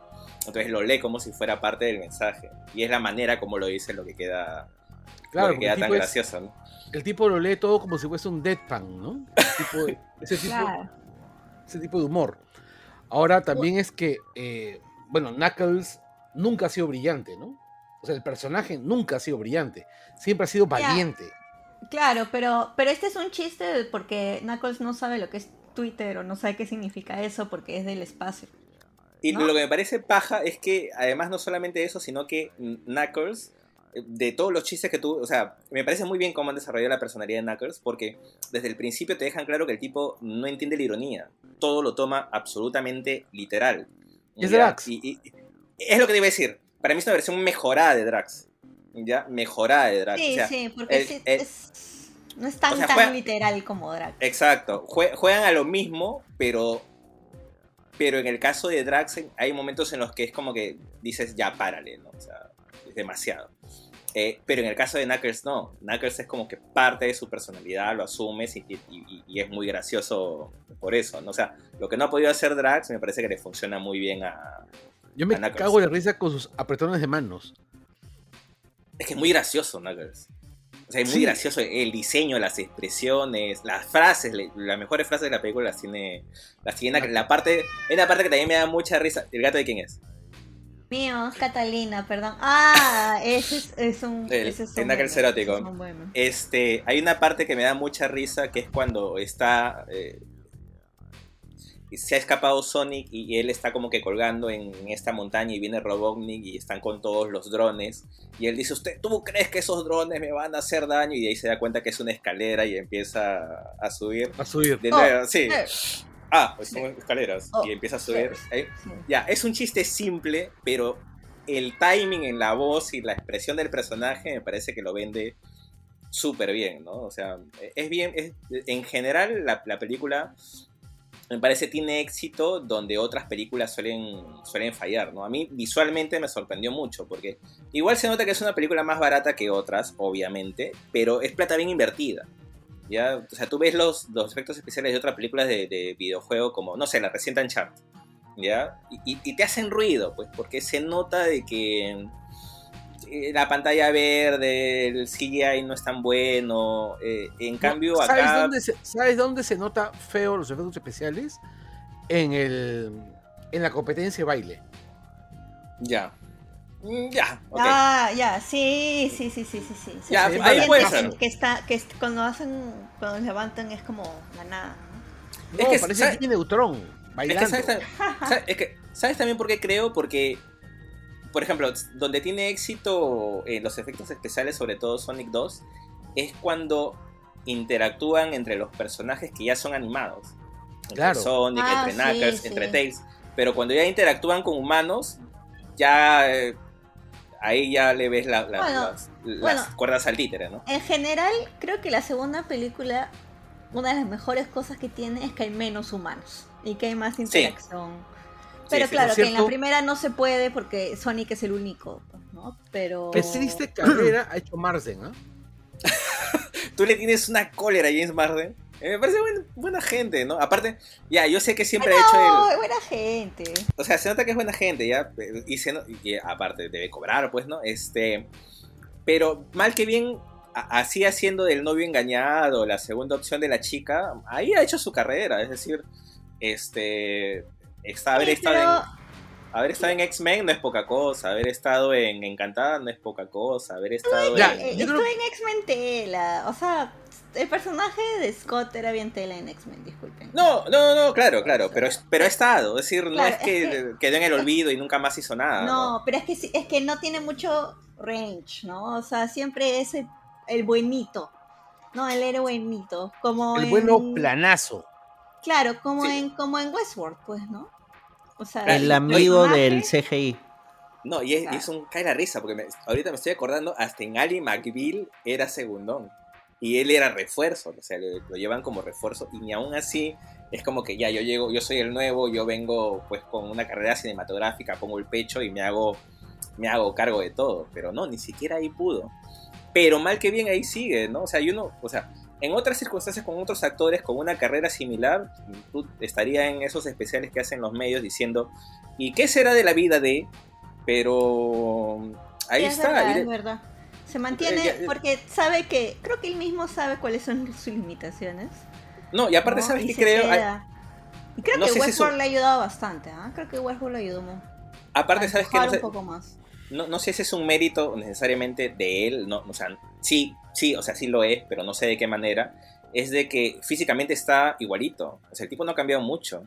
Entonces lo lee como si fuera parte del mensaje y es la manera como lo dice lo que queda, Claro, lo porque que queda el tan tipo, es- gracioso. ¿no? el tipo lo lee todo como si fuese un deadpan, ¿no? Ese tipo de, ese tipo, Claro. ese tipo de humor. Ahora también es que, eh, bueno, Knuckles nunca ha sido brillante, ¿no? O sea, el personaje nunca ha sido brillante, siempre ha sido valiente. Claro, pero, pero este es un chiste porque Knuckles no sabe lo que es Twitter o no sabe qué significa eso porque es del espacio. Y ¿No? lo que me parece paja es que además no solamente eso, sino que Knuckles, eh, de todos los chistes que tú, o sea, me parece muy bien cómo han desarrollado la personalidad de Knuckles, porque desde el principio te dejan claro que el tipo no entiende la ironía, todo lo toma absolutamente literal. Es. Drax. Y, y- es lo que te iba a decir, para mí es una versión mejorada de Drax, ¿ya? Mejorada de Drax. Sí, o sea, sí, porque el- el- es- no es tan, o sea, tan juega- literal como Drax. Exacto, Jue- juegan a lo mismo, pero pero en el caso de Drax hay momentos en los que es como que dices ya párale, ¿no? O sea, es demasiado. Eh, pero en el caso de Knuckles no, Knuckles es como que parte de su personalidad, lo asumes y, y- y- es muy gracioso por eso, ¿no? O sea, lo que no ha podido hacer Drax me parece que le funciona muy bien a... Yo me a cago de risa con sus apretones de manos. Es que es muy gracioso Knuckles. O sea, es muy Sí. gracioso el diseño, las expresiones, las frases, las mejores frases de la película las tiene, las tiene Knuckles. La parte, hay una parte que también me da mucha risa. ¿El gato de quién es? Mío, es Catalina, perdón. Ah, ese es, es un. El- ese es un Knuckles erótico. es un bueno. Este, hay una parte que me da mucha risa que es cuando está. eh, se ha escapado Sonic y él está como que colgando en esta montaña y viene Robotnik y están con todos los drones. Y él dice: ¿Usted, ¿Tú crees que esos drones me van a hacer daño? Y de ahí se da cuenta que es una escalera y empieza a subir. A subir. De Oh, nuevo, sí. eh, Ah, pues son escaleras. Oh, y empieza a subir. sí. Sí. ya, es un chiste simple, pero el timing en la voz y la expresión del personaje me parece que lo vende súper bien, ¿no? O sea, es bien, es- en general la, la película me parece tiene éxito donde otras películas suelen, suelen fallar, ¿no? A mí visualmente me sorprendió mucho, porque igual se nota que es una película más barata que otras, obviamente, pero es plata bien invertida. ¿Ya? O sea, tú ves los, los efectos especiales de otras películas de, de videojuego como, no sé, la reciente Uncharted, ¿ya? Y, y- y te hacen ruido, pues, porque se nota de que la pantalla verde, el CGI no es tan bueno. eh, en cambio, ¿Sabes, acá. dónde se, ¿Sabes dónde se nota feo los efectos especiales? En, el, en la competencia de baile. Ya. Mm, Ya. Ah, ya, sí, sí, sí, sí, sí, sí. Ya, se ahí siente puede que- ser. Que está, que es- cuando hacen, cuando levantan es como la nada. ¿no? No, Es que, parece ¿sabes? Neutron Es bailando. que, ¿sabes, tam- sa- es que, ¿sabes también por qué creo? Porque, por ejemplo, donde tiene éxito eh, los efectos especiales, sobre todo Sonic 2, es cuando interactúan entre los personajes que ya son animados. Entre Claro. Sonic, Ah, entre sí, Knuckles, sí. entre Tails. Pero cuando ya interactúan con humanos, ya... eh, ahí ya le ves la- la- Bueno, las, las bueno. cuerdas al títere, ¿no? En general, creo que la segunda película, una de las mejores cosas que tiene es que hay menos humanos y que hay más interacción. Pero sí, claro, que en la primera no se puede porque Sonic es el único, pues, ¿no? Pero... Qué triste carrera ha hecho Marsden, ¿ah? Tú le tienes una cólera a James Marden. Eh, me parece buen- buena gente, ¿no? Aparte, ya, yo sé que siempre ha hecho el... No, buena gente. O sea, se nota que es buena gente, ¿ya? Y, se no- y aparte debe cobrar, pues, ¿no? Este. Pero mal que bien, así haciendo del novio engañado, la segunda opción de la chica, ahí ha hecho su carrera. Es decir, este. Haber Sí, estado pero, en- Haber estado en X-Men no es poca cosa, haber estado en Encantada no es poca cosa, haber estado Ya, en... Eh, yo creo- Estuve en X-Men Tela. O sea, el personaje de Scott era bien Tela en X-Men, disculpen. No, no, no, claro, claro, pero, pero ha estado, es decir, no es que, es que- quedó en el olvido y nunca más hizo nada. No, pero es que es que no tiene mucho range, ¿no? O sea, siempre es el, el buenito. No, el héroe buenito. Como El en- bueno planazo. Claro, como Sí. en, como en Westworld, pues, ¿no? O sea, El amigo personaje- del CGI. No, y es, y Claro. es un cae la risa, porque me- ahorita me estoy acordando, hasta en Ali McBeal era segundón. Y él era refuerzo, o sea, lo, lo llevan como refuerzo. Y ni aún así es como que ya yo llego, yo soy el nuevo, yo vengo pues con una carrera cinematográfica, pongo el pecho y me hago, me hago cargo de todo. Pero no, ni siquiera ahí pudo. Pero mal que bien ahí sigue, ¿no? O sea, y uno, o sea, en otras circunstancias con otros actores con una carrera similar, tú estaría en esos especiales que hacen los medios diciendo, ¿y qué será de la vida de? Pero ahí Sí, es está. verdad, de- es verdad. Se mantiene ya- ya- porque sabe que, creo que él mismo sabe cuáles son sus limitaciones. no, y aparte, ¿no? ¿sabes qué creo? queda. Y creo no que sé si Westworld eso- le ha ayudado bastante, ¿ah? Creo que Westworld le ayudó mu- Aparte, ¿sabes qué? No sé, un poco más. No, no sé si es un mérito necesariamente de él, no, o sea, sí, sí, o sea, sí lo es, pero no sé de qué manera. Es de que físicamente está igualito. O sea, el tipo no ha cambiado mucho.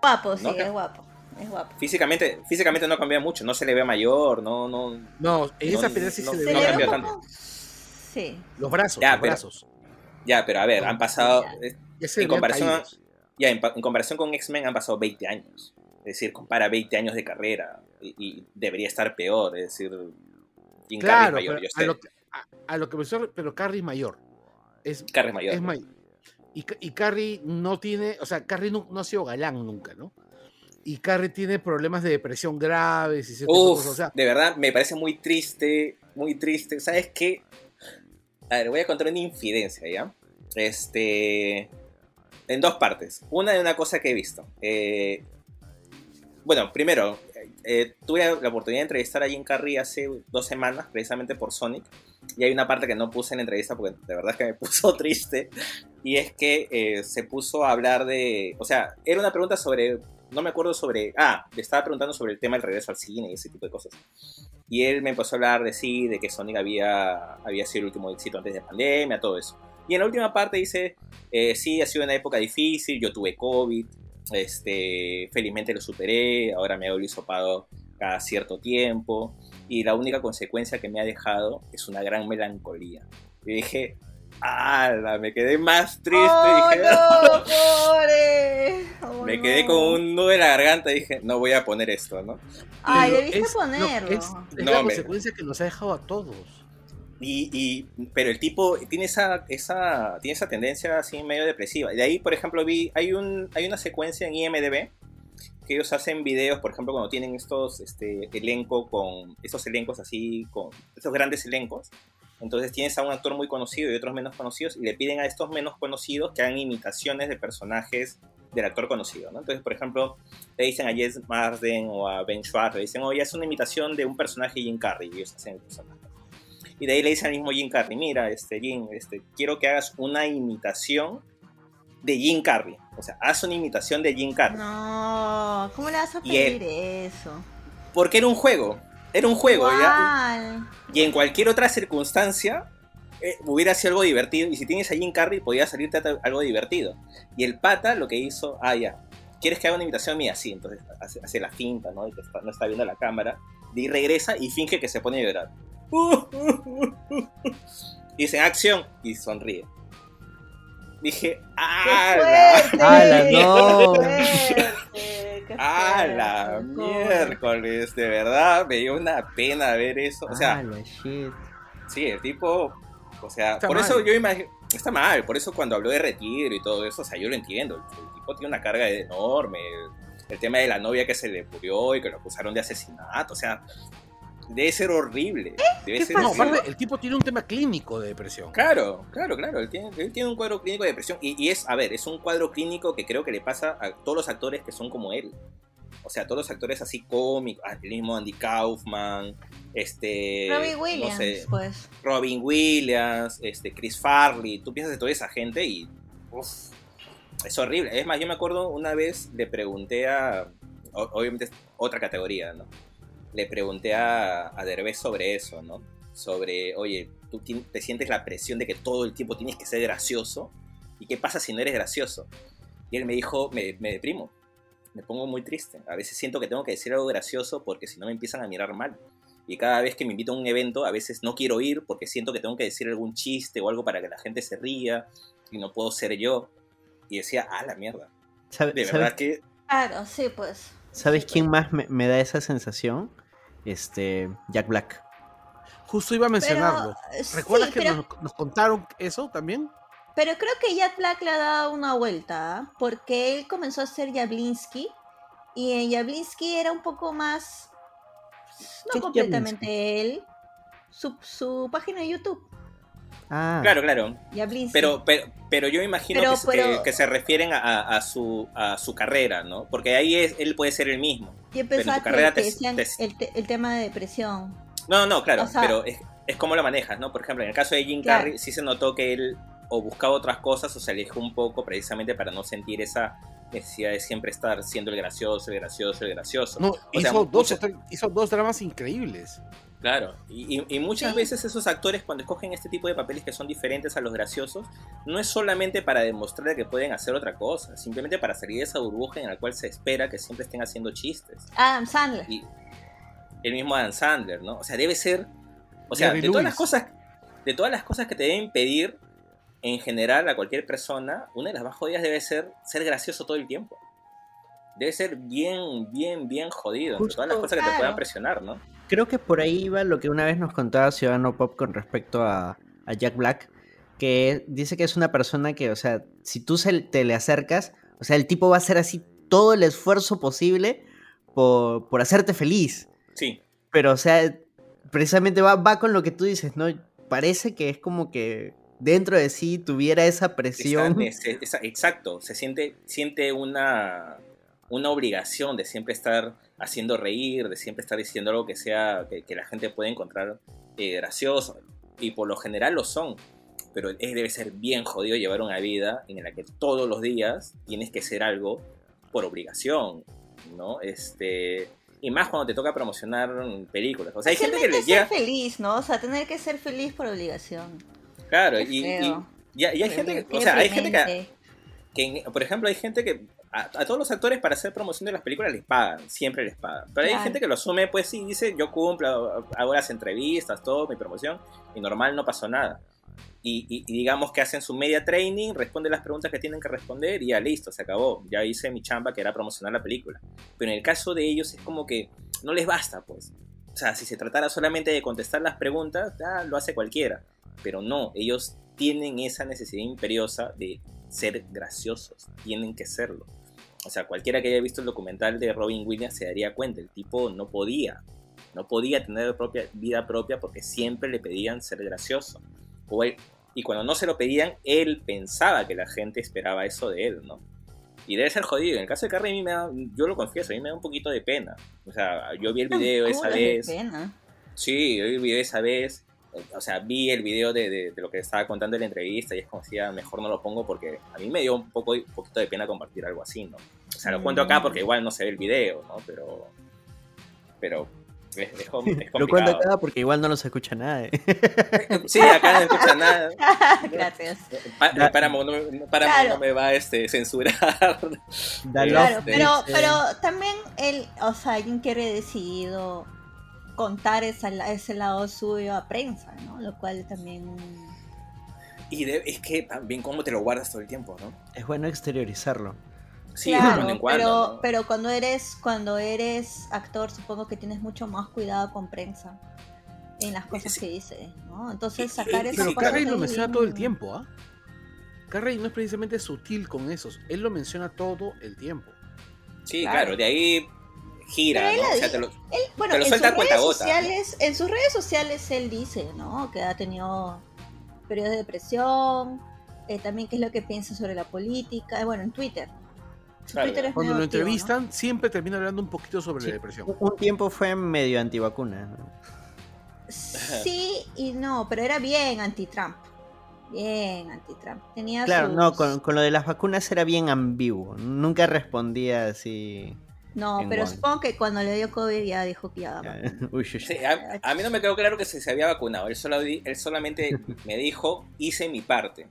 Guapo, sí, No, es guapo. Es guapo. Físicamente, físicamente no ha cambiado mucho. No se le ve mayor, no, no. No, en No, esa pelea sí no- se Se le no ve cambió un tanto. Sí. los brazos, Ya, los pero- brazos. Ya, pero a ver, han pasado. Ya en comparación a-. Ya, en comparación con X-Men han pasado 20 años. Es decir, compara 20 años de carrera y, y debería estar peor. Es decir, Claro, mayor. Yo a lo, que, a, a lo que me suena- pero Carrie es mayor. Es, Carrey es mayor. es mayor. Y, y Carrie no tiene, o sea, Carrie no, no ha sido galán nunca, ¿no? Y Carrie tiene problemas de depresión graves y de Uf, cosas. O sea, de verdad, me parece muy triste, muy triste. ¿Sabes qué? A ver, voy a contar una infidencia, ¿ya? Este... En dos partes. Una de una cosa que he visto. Eh, bueno, primero, eh, tuve la oportunidad de entrevistar a Jim Carrey hace dos semanas, precisamente por Sonic. Y hay una parte que no puse en la entrevista porque de verdad es que me puso triste. Y es que eh, se puso a hablar de... O sea, era una pregunta sobre... No me acuerdo sobre... Ah, le estaba preguntando sobre el tema del regreso al cine y ese tipo de cosas. Y él me empezó a hablar de sí, de que Sonic había, había sido el último éxito antes de pandemia, todo eso. Y en la última parte dice, eh, sí, ha sido una época difícil, yo tuve COVID, este, felizmente lo superé, ahora me hago el hisopado cada cierto tiempo, y la única consecuencia que me ha dejado es una gran melancolía. Y dije, ¡ala! Me quedé más triste, ¡Oh, dije, no, pobre! Oh, me quedé no. con un nudo en la garganta, dije, no voy a poner esto, ¿no? Ay, debiste es- no, ponerlo. es, es No, la me- consecuencia que nos ha dejado a todos. Y, y- pero el tipo tiene esa, esa, tiene esa tendencia así medio depresiva. De ahí, por ejemplo, vi, hay, un, hay una secuencia en IMDB que ellos hacen videos, por ejemplo, cuando tienen estos este, elenco con, estos elencos así, con estos grandes elencos. Entonces tienes a un actor muy conocido y otros menos conocidos y le piden a estos menos conocidos que hagan imitaciones de personajes del actor conocido, ¿no? Entonces, por ejemplo, le dicen a Jess Marsden o a Ben Schwartz, le dicen, oye, es una imitación de un personaje de Jim Carrey, y ellos hacen el personaje. Y de ahí le dice al mismo Jim Carrey, mira, este, Jim, este, quiero que hagas una imitación de Jim Carrey. O sea, haz una imitación de Jim Carrey. No, ¿cómo le vas a Y él- pedir eso? Porque era un juego. Era un juego, ¿ya? Igual. Y en cualquier otra circunstancia eh, hubiera sido algo divertido. Y si tienes a Jim Carrey, podía salirte algo divertido. Y el pata lo que hizo, ah, ya, ¿quieres que haga una imitación mía? Sí, entonces hace, hace la finta, ¿no? Y que está- no está viendo la cámara. Y regresa y finge que se pone a llorar. Y dice, acción, y sonríe. Dije, ¡ah! ¡Qué fuerte! ¡Hala, no! ¡Qué fuerte! ¡Qué ¡Ah, la fuerte! miércoles! De verdad, me dio una pena ver eso. O sea, shit. sí, el tipo. O sea, Está por mal. eso yo imagino. Está mal, por eso cuando habló de retiro y todo eso, o sea, yo lo entiendo. El, el tipo tiene una carga enorme. El, el tema de la novia que se le murió y que lo acusaron de asesinato, o sea, debe ser horrible. Debe ¿Qué ser No, horrible. el tipo tiene un tema clínico de depresión. Claro, claro, claro. Él tiene, él tiene un cuadro clínico de depresión. Y, y es, a ver, es un cuadro clínico que creo que le pasa a todos los actores que son como él. O sea, todos los actores así cómicos, el mismo Andy Kaufman, este. Robbie no Williams, sé, pues. Robin Williams, este, Chris Farley. Tú piensas de toda esa gente y. uf, es horrible. Es más, yo me acuerdo una vez le pregunté a. obviamente es otra categoría, ¿no? Le pregunté a, a Derbez sobre eso, ¿no? Sobre, oye, tú te sientes la presión de que todo el tiempo tienes que ser gracioso. ¿Y qué pasa si no eres gracioso? Y él me dijo, me, me deprimo, me pongo muy triste. A veces siento que tengo que decir algo gracioso porque si no me empiezan a mirar mal. Y cada vez que me invito a un evento, a veces no quiero ir porque siento que tengo que decir algún chiste o algo para que la gente se ría y no puedo ser yo. Y decía, ah, la mierda. ¿Sabe- De ¿Sabes, verdad que Claro, sí, pues. ¿sabes Sí, quién pues. más me, me da esa sensación? Este, Jack Black. Justo iba a mencionarlo. eh, ¿Recuerdas sí, que pero, nos, nos contaron eso también? pero creo que Jack Black le ha dado una vuelta, ¿ah? porque él comenzó a hacer Jablinski y en Jablinski era un poco más, ¿Qué no completamente él, su, su página de YouTube, Ah, Claro, claro. Jablinski. Pero, pero, pero yo imagino Pero- que, se- pero- que- que se refieren a, a- a su, a su carrera, ¿no? Porque ahí es, él puede ser el mismo. Yo pero en tu pensaba que, carrera que te- decían te- el, te- el tema de depresión. No, no, claro, O sea- pero es, es como lo manejas, ¿no? Por ejemplo, en el caso de Jim Claro. Carrey sí se notó que él o buscaba otras cosas o se alejó un poco precisamente para no sentir esa necesidad de siempre estar siendo el gracioso, el gracioso, el gracioso. No, O hizo, sea, dos, muchas- hizo dos dramas increíbles. Claro, y, y- y muchas Sí. veces esos actores cuando escogen este tipo de papeles que son diferentes a los graciosos, no es solamente para demostrar que pueden hacer otra cosa, simplemente para salir de esa burbuja en la cual se espera que siempre estén haciendo chistes. Adam Sandler. Y el mismo Adam Sandler, ¿no? O sea, debe ser, o sea, de todas Lewis. las cosas, de todas las cosas que te deben pedir en general a cualquier persona, una de las más jodidas debe ser ser gracioso todo el tiempo. Debe ser bien, bien, bien jodido. Entre todas las Justo, cosas que te puedan presionar, ¿no? Creo que por ahí iba lo que una vez nos contaba Ciudadano Pop con respecto a, a Jack Black, que dice que es una persona que, o sea, si tú se, te le acercas, o sea, el tipo va a hacer así todo el esfuerzo posible por, por hacerte feliz. Sí, Pero, o sea, precisamente va, va con lo que tú dices, ¿no? Parece que es como que dentro de sí tuviera esa presión. es- es- exacto, se siente, siente una, una obligación de siempre estar haciendo reír, de siempre estar diciendo algo que sea, que, que la gente puede encontrar eh, gracioso, y por lo general lo son, pero es, debe ser bien jodido llevar una vida en la que todos los días tienes que hacer algo por obligación, ¿no? Este, y más cuando te toca promocionar películas. O sea, hay gente que le llega... ser feliz, ¿no? O sea, tener que ser feliz por obligación. Claro, y, y- feo. y- y hay gente que, o sea, hay gente que, por ejemplo, hay gente que a, a todos los actores para hacer promoción de las películas les pagan, siempre les pagan. Pero hay Claro. gente que lo asume, pues sí, dice, yo cumplo, hago las entrevistas, todo, mi promoción, y normal no pasó nada. Y, y- y digamos que hacen su media training, responden las preguntas que tienen que responder y ya listo, se acabó. Ya hice mi chamba que era promocionar la película. Pero en el caso de ellos es como que no les basta, pues. O sea, si se tratara solamente de contestar las preguntas, ah, lo hace cualquiera. Pero no, ellos tienen esa necesidad imperiosa de ser graciosos, tienen que serlo. O sea, cualquiera que haya visto el documental de Robin Williams se daría cuenta, el tipo no podía, no podía tener propia, vida propia porque siempre le pedían ser gracioso. O él- y cuando no se lo pedían, él pensaba que la gente esperaba eso de él, ¿no? Y debe ser jodido. En el caso de Carrie, a mí me da, yo lo confieso, a mí me da un poquito de pena. O sea, yo vi el video esa vez. pena. Sí, yo vi el video esa vez. O sea, vi el video de, de- de lo que estaba contando en la entrevista y es como si "Ah, mejor no lo pongo porque a mí me dio un poco un poquito de pena compartir algo así, ¿no? O sea, lo cuento acá porque igual no se ve el video, ¿no? Pero. Pero. Es, es Lo cuento acá porque igual no nos escucha nadie. Sí, acá no escucha nada. Gracias. Pa- no, Claro. no me va a este, censurar. Claro, pero, pero también él, o sea, alguien que ha decidido contar esa- ese lado suyo a prensa, ¿no? Lo cual también... Y de- es que también cómo te lo guardas todo el tiempo, ¿no? Es bueno exteriorizarlo. Sí, de claro, cuando en cuando. pero, ¿no? pero cuando eres cuando eres actor, supongo que tienes mucho más cuidado con prensa en las cosas Sí. que dice, ¿no? Ences Y- sacar esas Pero Carrey lo menciona bien- todo el tiempo, ¿ah? Carrey no es precisamente sutil con esos, él lo menciona todo el tiempo. Sí, claro. claro, de ahí gira, Pero él ¿no? O sea, te lo- Él, bueno, Te lo en sus redes sociales, en sus redes sociales él dice, ¿no? Que ha tenido periodos de depresión, eh, también qué es lo que piensa sobre la política, eh, bueno, en Twitter. Su Claro. Twitter es Cuando lo activo, ¿no? entrevistan, siempre termina hablando un poquito sobre Sí. la depresión. Un- Un tiempo fue medio antivacuna. ¿no? Sí y no, pero era bien anti-Trump. Bien anti-Trump. Tenía Claro, sus- no, con, con lo de las vacunas era bien ambiguo. Nunca respondía así. No, pero Wuhan. supongo que cuando le dio COVID ya dijo que ya. Ya. Uy. Sí, a, a mí no me quedó claro que se, se había vacunado. Él, solo, di- él solamente me dijo, hice mi parte.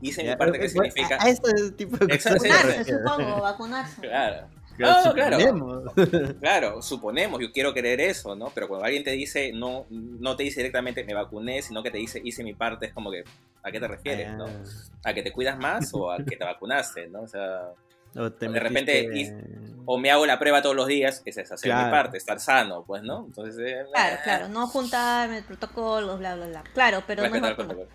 Hice mi parte, ¿qué bueno, significa? A, a este tipo de cosas Vacunarse, supongo, vacunarse. Claro. Claro, claro. suponemos. Claro, suponemos, yo quiero creer eso, ¿no? Pero cuando alguien te dice, no, no te dice directamente me vacuné, sino que te dice hice mi parte, es como que, ¿a qué te refieres, no? Ah, ¿A que te cuidas más o a que te vacunaste, no? O sea, o te de repente metiste- o me hago la prueba todos los días, que es hacer Claro. mi parte, estar sano, pues, ¿no? Entonces, eh, Claro, eh, claro, no juntarme, protocolos, bla, bla, bla. Claro, pero no es.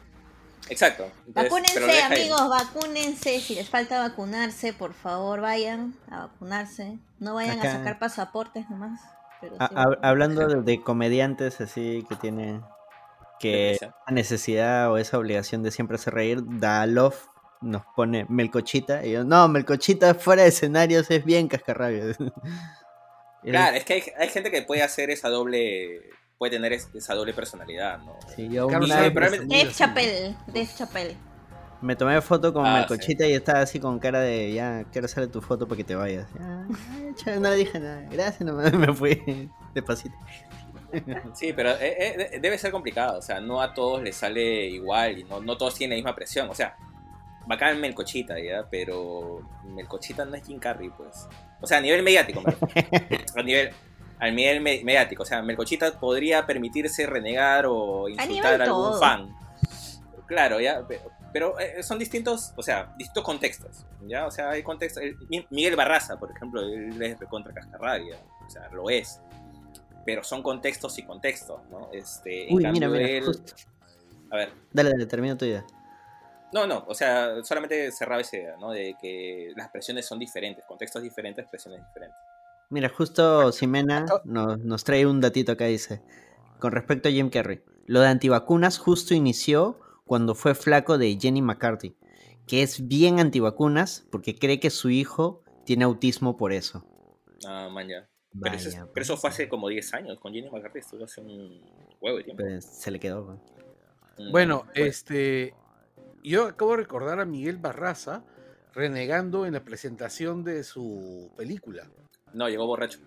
Exacto. Entonces, Vacúnense, deja ahí. amigos, vacúnense. Si les falta vacunarse, por favor, vayan a vacunarse. No vayan Acá- a sacar pasaportes nomás. Pero Ha- sí, hab- hablando de, de comediantes así que tienen que la necesidad o esa obligación de siempre hacer reír, Dalov nos pone Melcochita y yo, no, Melcochita fuera de escenarios es bien cascarrabias. Claro, es que hay, hay gente que puede hacer esa doble, puede tener es- esa doble personalidad, ¿no? Sí, yo Carlos una vez Dave Chappelle, Dave Chappelle. me tomé foto con Ah, Melcochita y estaba así con cara de, ya, quiero hacerle tu foto para que te vayas. Ya, ay, chévere, no le dije nada, gracias, nomás me fui despacito. Sí, pero eh, eh, debe ser complicado, o sea, no a todos les sale igual y no, no todos tienen la misma presión, o sea, bacán Melcochita, ¿ya? Pero Melcochita no es Jim Carrey, pues. O sea, a nivel mediático, a nivel, al nivel me- mediático, o sea, Melcochita podría permitirse renegar o insultar a algún todo. fan. Claro, ya, pe- pero eh, son distintos, o sea, distintos contextos, ¿ya? O sea, hay contextos, el- Mi- Miguel Barraza, por ejemplo, él es recontra cascarrabia, o sea, lo es pero son contextos y contextos, ¿no? Este, en Uy, cambio mira, mira, él- justo. A ver, Dale, dale, termina tu idea. No, no, o sea, solamente cerraba esa idea, ¿no? De que las presiones son diferentes, contextos diferentes, presiones diferentes. Mira, justo Ximena nos, nos trae un datito acá, dice, con respecto a Jim Carrey. Lo de antivacunas justo inició cuando fue flaco de Jenny McCarthy, que es bien antivacunas porque cree que su hijo tiene autismo por eso. Ah, man, ya. Pero, eso, pero fue hace como 10 años, con Jenny McCarthy estuvo hace un huevo de tiempo. pues, se le quedó. pues. Mm, Bueno, este. Yo acabo de recordar a Miguel Barraza renegando en la presentación de su película. No, llegó borracho.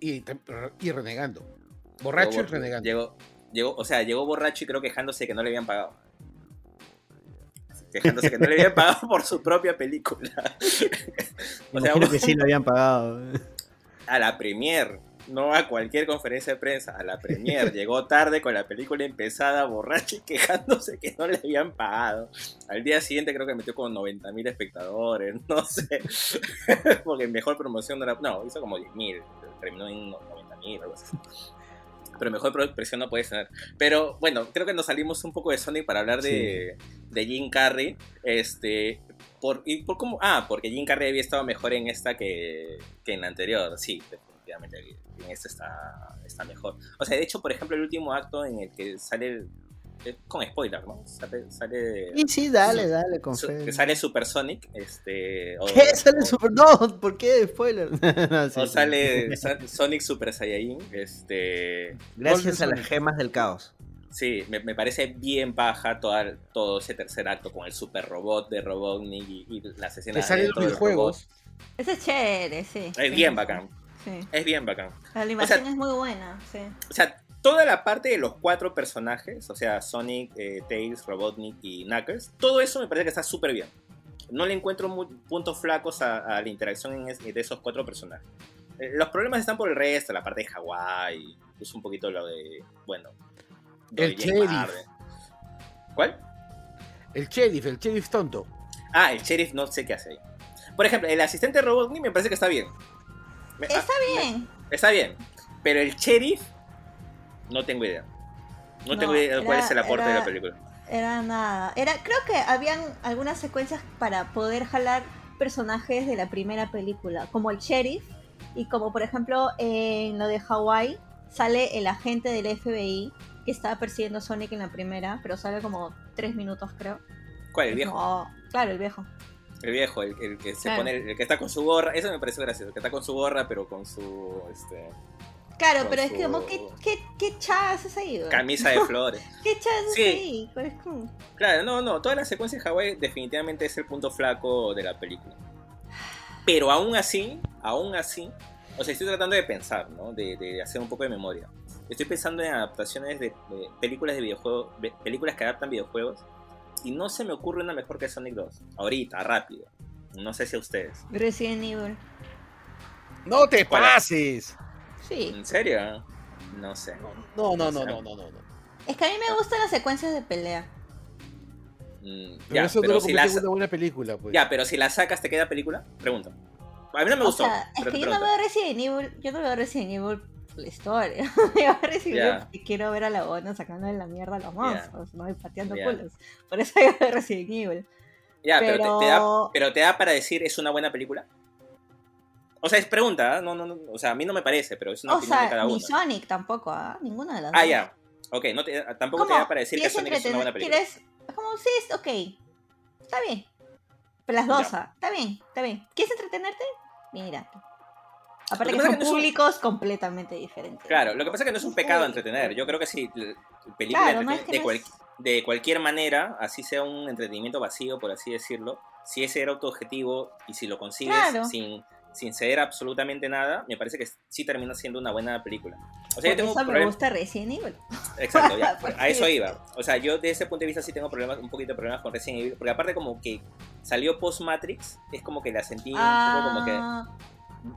Y, y renegando. Borracho y Llegó renegando. Llegó, llegó, o sea, llegó borracho y creo quejándose que no le habían pagado. Quejándose que no le habían pagado por su propia película. o sea, que sí lo habían pagado. a la premier, no a cualquier conferencia de prensa, a la premier. Llegó tarde con la película empezada, borracho y quejándose que no le habían pagado. Al día siguiente creo que metió como 90 mil espectadores, no sé. Porque mejor promoción no era... No, hizo como 10 mil, terminó en 90 mil, algo así. Pero mejor presión no puede tener. Pero bueno, creo que nos salimos un poco de Sonic para hablar de, de Jim Carrey. Este, por, y por cómo, ah, porque Jim Carrey había estado mejor en esta que, que en la anterior. Sí, definitivamente en esta está, está mejor. O sea, de hecho, por ejemplo, el último acto en el que sale, el- con spoiler, ¿no? Sale, sale, Y sí, dale, dale, con su- fe. que sale Supersonic, este... O, ¿Qué? ¿Sale o- super... No, ¿por qué? Spoiler. No, sí, o sí. sale Sa- Sonic Super Saiyajin, este... Gracias a las gemas del caos. Sí, me, me parece bien baja toda, todo ese tercer acto con el super robot de Robotnik y, y las Que escenas salen dentro los videojuegos. es chévere, sí. Es bien bacán, Sí. es bien bacán. La animación O sea- es muy buena, sí. O sea, toda la parte de los cuatro personajes, o sea, Sonic, eh, Tails, Robotnik y Knuckles, todo eso me parece que está súper bien. No le encuentro puntos flacos a, a la interacción en es- de esos cuatro personajes. Eh, los problemas están por el resto, la parte de Hawái, es un poquito lo de, bueno, El sheriff. ¿Cuál? El sheriff, el sheriff tonto. Ah, el sheriff no sé qué hace ahí. Por ejemplo, el asistente Robotnik me parece que está bien. Me- Está ah, bien. me- está bien. Pero el sheriff, no tengo idea. No, No, tengo idea de cuál era- es el aporte de era- la película. Era nada. Era, creo que habían algunas secuencias para poder jalar personajes de la primera película, como el sheriff, y como por ejemplo en lo de Hawái sale el agente del FBI que estaba persiguiendo a Sonic en la primera, pero sale como tres minutos creo. ¿Cuál? El viejo. No, claro, el viejo. El viejo, el, el que se Claro. pone, el que está con su gorra. Eso me pareció gracioso. El que está con su gorra, pero con su este, Claro, Con pero es que como, ¿qué, qué, qué chas es ahí? camisa de flores. ¿Qué chas es Sí. ahí? Pero es como- Claro, no, no. Toda la secuencia de Hawái definitivamente es el punto flaco de la película. Pero aún así, aún así, o sea, estoy tratando de pensar, ¿no? De, de hacer un poco de memoria. Estoy pensando en adaptaciones de, de películas de videojuegos, de- películas que adaptan videojuegos, y no se me ocurre una mejor que Sonic 2. Ahorita, rápido. No sé si a ustedes. Resident Evil. ¡No te pases! Sí. ¿En serio? No sé. No, no, no, no, no, no. no. Es que a mí me gustan las secuencias de pelea. Mm, Pero ya, eso no pero si la, una buena película, pues. ya, pero si la sacas, ¿te queda película? Pregunto. A mí no me O gustó. sea, es que yo no veo Resident Evil, yo no veo Resident Evil la historia. yo veo Resident Ya. Evil porque quiero ver a la bona sacándole la mierda a los monstruos, ¿no? Y pateando Ya. culos. Por eso yo veo Resident Evil. Ya, pero, pero- te, te da, pero te da para decir, ¿es una buena película? O sea, es pregunta, ¿ah? no, no, no, o sea, a mí no me parece, pero es una O opinión de cada sea, uno. ni Sonic tampoco, ¿ah? Ninguna de las Ah, ya. Ok, no te, tampoco te da para decir que ¿Quieres Sonic es una buena película. ¿Quieres? Es como, sí, es ok. Está bien. Pero las dos, ah, está bien, está bien. ¿Quieres entretenerte? Mira. Aparte que que son que no públicos completamente diferentes. Claro, lo que pasa es que no es un pecado entretener. Yo creo que si película Claro, no entretiene- es que de, cual- de cualquier manera, así sea un entretenimiento vacío, por así decirlo, si ese era tu objetivo y si lo consigues Claro. sin, sin ceder absolutamente nada, me parece que sí termina siendo una buena película. O sea, Por yo tengo eso me gusta Resident Evil. Exacto, ya, Por a eso iba. O sea, yo desde ese punto de vista sí tengo problemas, un poquito de problemas con Resident Evil, porque aparte como que salió post Matrix, es como que la sentí un poco como que Ah,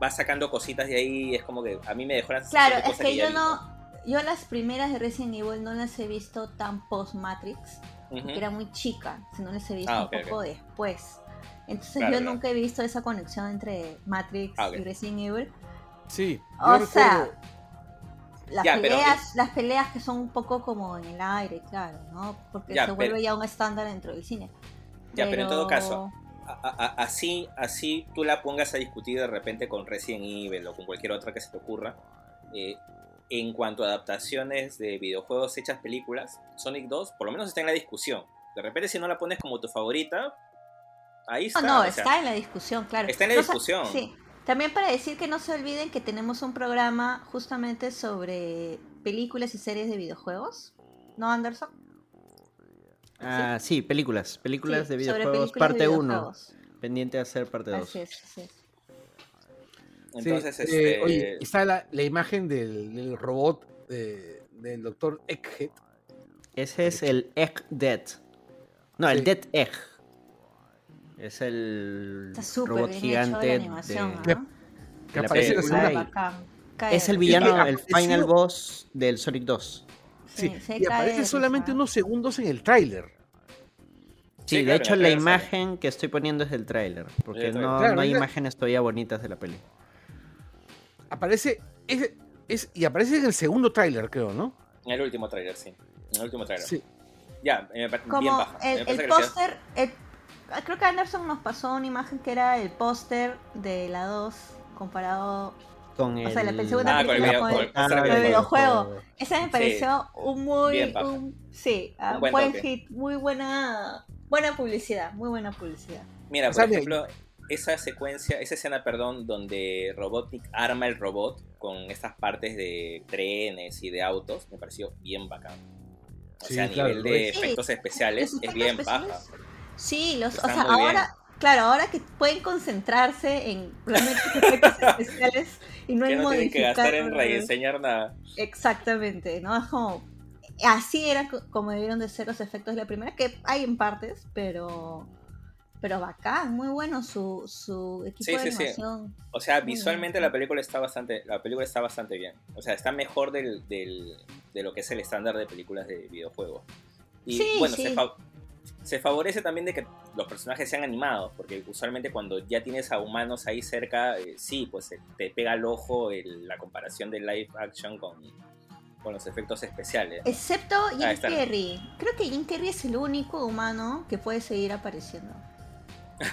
va sacando cositas de ahí, es como que a mí me dejó la claro, de es que yo vi, no. Yo las primeras de Resident Evil no las he visto tan post Matrix, porque era muy chica, sino las he visto Ah, un poco después. Entonces Claro, yo claro. nunca he visto esa conexión entre Matrix Ah, y Resident Evil. Sí. O yo sea, recuerdo- Las Ya, pero- peleas, las peleas que son un poco como en el aire, claro, ¿no? Porque Ya, se vuelve pero- ya un estándar dentro del cine. Ya, pero en todo caso, a- a- a- así, así tú la pongas a discutir de repente con Resident Evil o con cualquier otra que se te ocurra. eh, en cuanto a adaptaciones de videojuegos hechas películas, Sonic 2 por lo menos está en la discusión. De repente si no la pones como tu favorita, ahí está. No, no, sea, está en la discusión, claro. está en la No, discusión. sí. También para decir que no se olviden que tenemos un programa justamente sobre películas y series de videojuegos. ¿No, Anderson? Ah, sí, películas. Películas Sí, de videojuegos, películas parte de 1. videojuegos. Pendiente de hacer parte 2. Así es, así es. Entonces, Sí, este, eh, oye, está la, la imagen del, del robot eh, del doctor Egghead. Ese es el Egg Dead. No, el Sí. Dead Egg. Es el robot bien gigante hecho la animación, de, ¿no? Que de la aparece la Es el villano, que el final boss del Sonic 2. Sí, y aparece solamente unos segundos en el tráiler. Sí, Sí, de claro, hecho la sale. imagen que estoy poniendo es del tráiler, porque tráiler. no, Claro, no hay imágenes todavía bonitas de la peli. Aparece es, es- y aparece en el segundo tráiler, creo, ¿no? en el último trailer, sí. En el último trailer. Sí. Ya, me parece bien Como baja. Me el, el póster, creo que Anderson nos pasó una imagen que era el póster de la 2 comparado Con O sea, la el... segunda Ah, con el película video- con con el- el el videojuego. Esa me pareció un muy un, sí, ah, Un buen hit, muy buena buena publicidad, muy buena publicidad. Mira, O por ejemplo, esa secuencia, esa escena, perdón, donde Robotnik arma el robot con estas partes de trenes y de autos, me pareció bien bacán. O Sí, sea, a claro, nivel de es. efectos especiales, es bien especiales, baja. Sí, los, o sea, bien. ahora, claro, ahora que pueden concentrarse en realmente efectos especiales y no Que en no tienen que gastar en rediseñar nada. Exactamente, ¿no? Es como así era co- como debieron de ser los efectos de la primera, que hay en partes, pero pero bacán, muy bueno su, su equipo Sí, de sí, sí. animación. O sea, Muy visualmente bien. la película está bastante, la película está bastante bien. O sea, está mejor del, del- de lo que es el estándar de películas de videojuegos. Y Sí, bueno, sí. Se, fa- se favorece también de que los personajes sean animados, porque usualmente cuando ya tienes a humanos ahí cerca, eh, sí, pues eh, te pega al ojo el- la comparación de live action con, con los efectos especiales. Excepto Jim Ahí está. Carrey. Creo que Jim Carrey es el único humano que puede seguir apareciendo.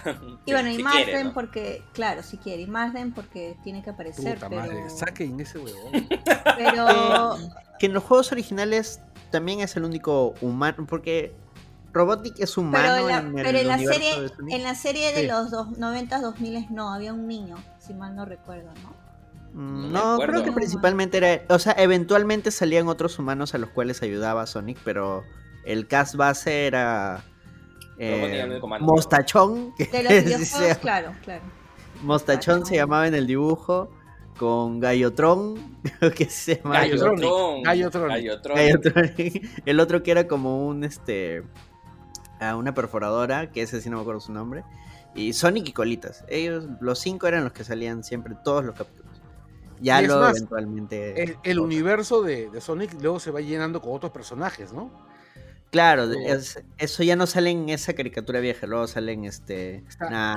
Y Si- bueno, y si Marsden quiere, ¿no? porque, claro, si quiere, y Marsden porque tiene que aparecer, Puta pero... madre, saquen ese huevón. pero Que en los juegos originales también es el único humano, porque Robotnik es humano pero en la, en el pero en la serie, de en la serie de Sí. los dos, 90 2000 no, había un niño, si mal no recuerdo, ¿no? Mm, No creo que principalmente era, o sea, eventualmente salían otros humanos a los cuales ayudaba Sonic, pero el cast base era eh. Mostachón, que De los videojuegos, claro, claro. Mostachón se llamaba en el dibujo con Gallotron, que se llama Gallotronic. Gallotronic. Gallotronic. Gallotronic. El otro que era como un este a una perforadora, que ese sí no me acuerdo su nombre. Y Sonic y Colitas. Ellos, los cinco eran los que salían siempre todos los capítulos. Ya es más, eventualmente. El, el universo de, de Sonic luego se va llenando con otros personajes, ¿no? Claro, es- eso ya no sale en esa caricatura vieja, luego salen este.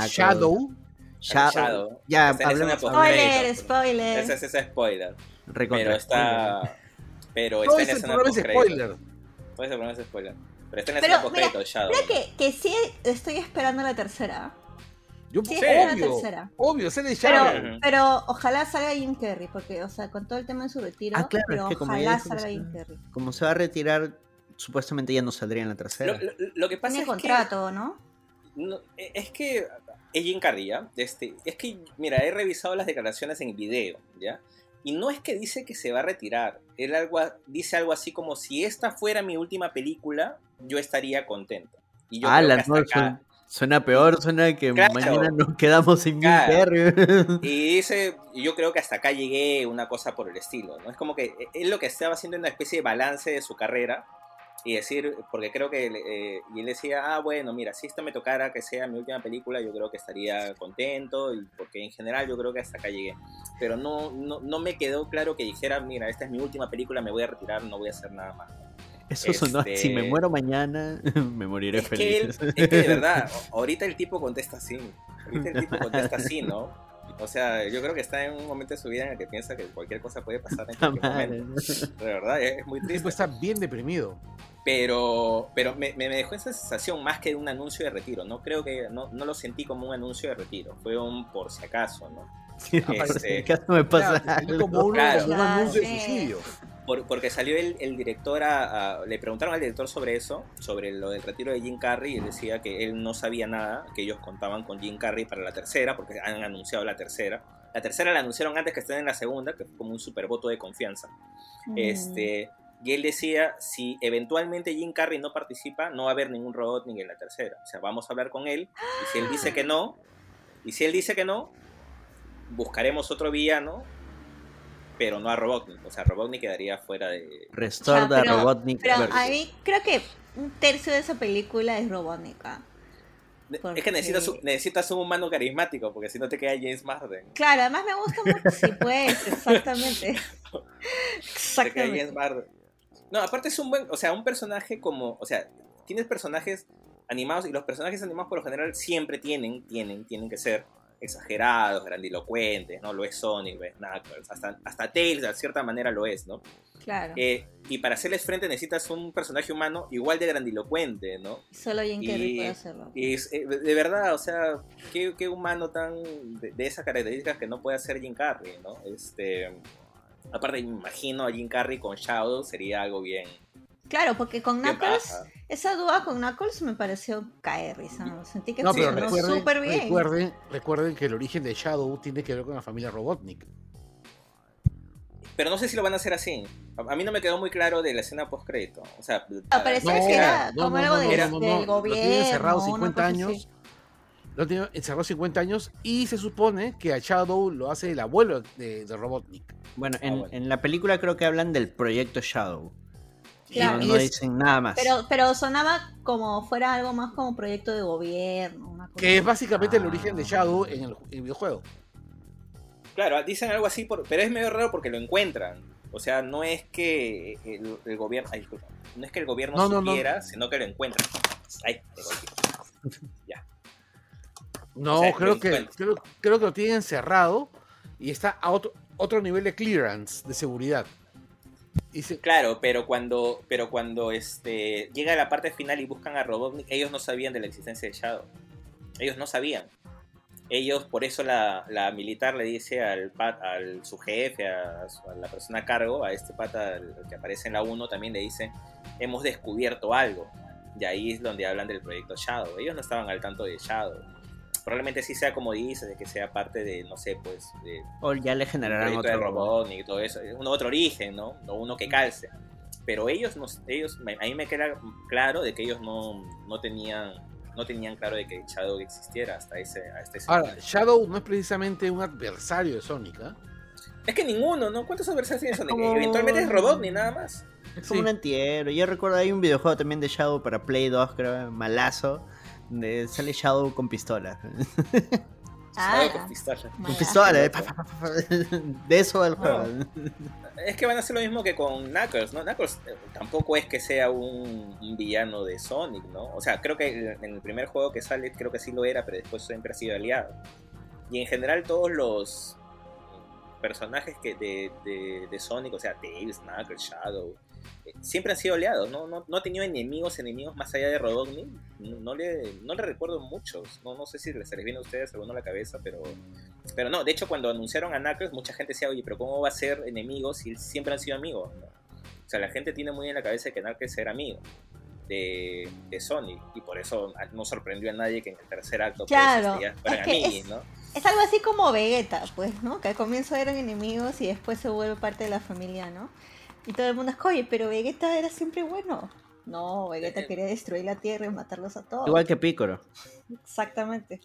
Shadow. Shadow. Shadow. Ya, escena hablemos post- Spoiler, spoiler. Ese es ese spoiler. recontra Pero está. Pero está en ese es spoiler. Todo ese programa es spoiler. Pero está en Pero, escena post-crédito, Shadow. Creo que, que sí estoy esperando la tercera. Yo, Sí, la obvio, tercera. obvio, ese de Pero, pero ojalá salga Jim Carrey, porque, o sea, con todo el tema de su retiro, Ah, claro, pero es que ojalá salga. Jim Carrey. Como se va a retirar, supuestamente ya no saldría en la tercera. Lo, lo- lo que pasa Tiene es contrato, ¿no? que. no, es que. Es Jim Carrey, ¿ya? Este, es que, mira, he revisado las declaraciones en video, ¿ya? Y no es que dice que se va a retirar. Él algo, dice algo así como: si esta fuera mi última película, yo estaría contento. Y yo ah, creo la que no, acá- suena, peor, suena que Claro. mañana nos quedamos sin Claro. Carrey. Y dice, yo creo que hasta acá llegué, una cosa por el estilo, ¿no? Es como que él lo que estaba haciendo una especie de balance de su carrera y decir, porque creo que, eh, y él decía, ah, bueno, mira, si esto me tocara que sea mi última película, yo creo que estaría contento, y porque en general yo creo que hasta acá llegué. Pero no, no, no me quedó claro que dijera, mira, esta es mi última película, me voy a retirar, no voy a hacer nada más. Eso sonó, Este- si me muero mañana, me moriré Es que, feliz. él- es que de verdad, ahorita el tipo contesta así. Ahorita el tipo contesta así, ¿no? O sea, yo creo que está en un momento de su vida en el que piensa que cualquier cosa puede pasar en cualquier momento. De verdad, es muy triste. está bien deprimido. Pero, pero me, me dejó esa sensación más que de un anuncio de retiro. No creo que, no, no lo sentí como un anuncio de retiro. Fue un por si acaso, ¿no? Sí, por si acaso me pasa Claro, algo. como, uno- Claro. como un anuncio de suicidio. Por- porque salió el, el director a, a- Le preguntaron al director sobre eso, sobre lo del retiro de Jim Carrey, y él decía que él no sabía nada, que ellos contaban con Jim Carrey para la tercera, porque han anunciado la tercera. La tercera la anunciaron antes que estén en la segunda, que fue como un super voto de confianza. Mm. Este, y él decía, si eventualmente Jim Carrey no participa, no va a haber ningún Robotnik en la tercera. O sea, vamos a hablar con él, y si él dice que no, y si él dice que no, buscaremos otro villano, pero no a Robotnik. O sea, Robotnik quedaría fuera de... Restore pero- Robotnik. Pero Claro. a mí creo que un tercio de esa película es robótica. Es Porque- que necesitas, un- necesitas un humano carismático, porque si no te queda James Marsden. Claro, además me gusta mucho. Sí, pues, exactamente. Te queda James Exactamente. Marsden. No, aparte es un buen, o sea, un personaje como, o sea, tienes personajes animados y los personajes animados por lo general siempre tienen, tienen, tienen que ser exagerados, grandilocuentes, ¿no? Lo es Sonic, lo es Knuckles, hasta, hasta Tails de cierta manera lo es, ¿no? Claro. Eh, y para hacerles frente necesitas un personaje humano igual de grandilocuente, ¿no? Solo Jim Carrey puede hacerlo. Y es, eh, de de verdad, o sea, qué, qué humano tan de, de esas características que no puede hacer Jim Carrey, ¿no? Este, aparte, me imagino a Jim Carrey con Shadow sería algo bien. Claro, porque con Knuckles, esa duda con Knuckles me pareció caer, risa. ¿no? Sentí que No, pero funcionó recuerden, súper bien. recuerden, recuerden que el origen de Shadow tiene que ver con la familia Robotnik. Pero no sé si lo van a hacer así. A, a mí no me quedó muy claro de la escena post crédito. O sea, Ah, parecía No, que era no, como no, algo no, del, no, no, del no. Lo gobierno. tienen encerrado una 50 cosa así. años. Lo tiene encerrado 50 años y se supone que a Shadow lo hace el abuelo de, de Robotnik. Bueno, Ah, en, bueno. en la película creo que hablan del proyecto Shadow. Claro. no, Y no es- dicen nada más. Pero, pero sonaba como fuera algo más como proyecto de gobierno. Una cosa que es básicamente el Ah. origen de Shadow en el, en el videojuego. claro, dicen algo así, por- pero es medio raro porque lo encuentran. O sea, no es que el, el gobierno. Ay, disculpa. No es que el gobierno No, no, no. supiera, sino que lo encuentran. Ay, golpeé. No, O sea, creo, que, creo que lo tienen cerrado y está a otro, otro nivel de clearance, de seguridad. Claro, pero cuando, pero cuando este, llega la parte final y buscan a Robotnik, ellos no sabían de la existencia de Shadow. Ellos no sabían. Ellos, por eso la, la militar le dice al, pat- al su jefe, a, a la persona a cargo, a este pata que aparece en la 1, también le dice, hemos descubierto algo. Y ahí es donde hablan del proyecto Shadow. Ellos no estaban al tanto de Shadow. Probablemente sí sea como dices, de que sea parte de, no sé, pues, de, o ya le generarán de otro Robotnik y todo eso, es un otro origen, ¿no? O uno que calce. Pero ellos, no, ellos a mí me queda claro de que ellos no, no tenían no tenían claro de que Shadow existiera hasta ese, hasta ese Ahora, momento. Shadow no es precisamente un adversario de Sonic, ¿ah? Es que ninguno, ¿no? ¿Cuántos adversarios tiene Sonic? como- Eventualmente es Robotnik nada más. Es como Sí. un antihéroe. Yo recuerdo hay un videojuego también de Shadow para Play 2, creo, malazo. Donde sale Shadow con pistola. Ah, Shadow con pistola. Con pistola, eh, pa, pa, pa, pa, pa. De eso va el juego. Es que van a hacer lo mismo que con Knuckles, ¿no? Knuckles eh, tampoco es que sea un, un villano de Sonic, ¿no? O sea, creo que en el primer juego que sale, creo que sí lo era, pero después siempre ha sido aliado. Y en general todos los personajes que de, de, de Sonic, o sea, Tails, Knuckles, Shadow, eh, siempre han sido aliados, ¿no? No, no ha tenido enemigos, enemigos más allá de Robotnik. No, no le, no le recuerdo muchos. No, no sé si les, se les viene a ustedes alguno a la cabeza, pero pero no, de hecho cuando anunciaron a Knuckles, mucha gente decía, oye, pero ¿cómo va a ser enemigo si siempre han sido amigos? ¿no? O sea, la gente tiene muy en la cabeza que Knuckles era amigo de, de Sonic, y por eso no sorprendió a nadie que en el tercer acto pues, Claro, ya fueran es que amigos, es- ¿no? Es algo así como Vegeta, pues, ¿no? Que al comienzo eran enemigos y después se vuelve parte de la familia, ¿no? Y todo el mundo es, oye, pero Vegeta era siempre bueno. No, Vegeta Eh, quería destruir la Tierra y matarlos a todos. Igual que Piccolo. Exactamente.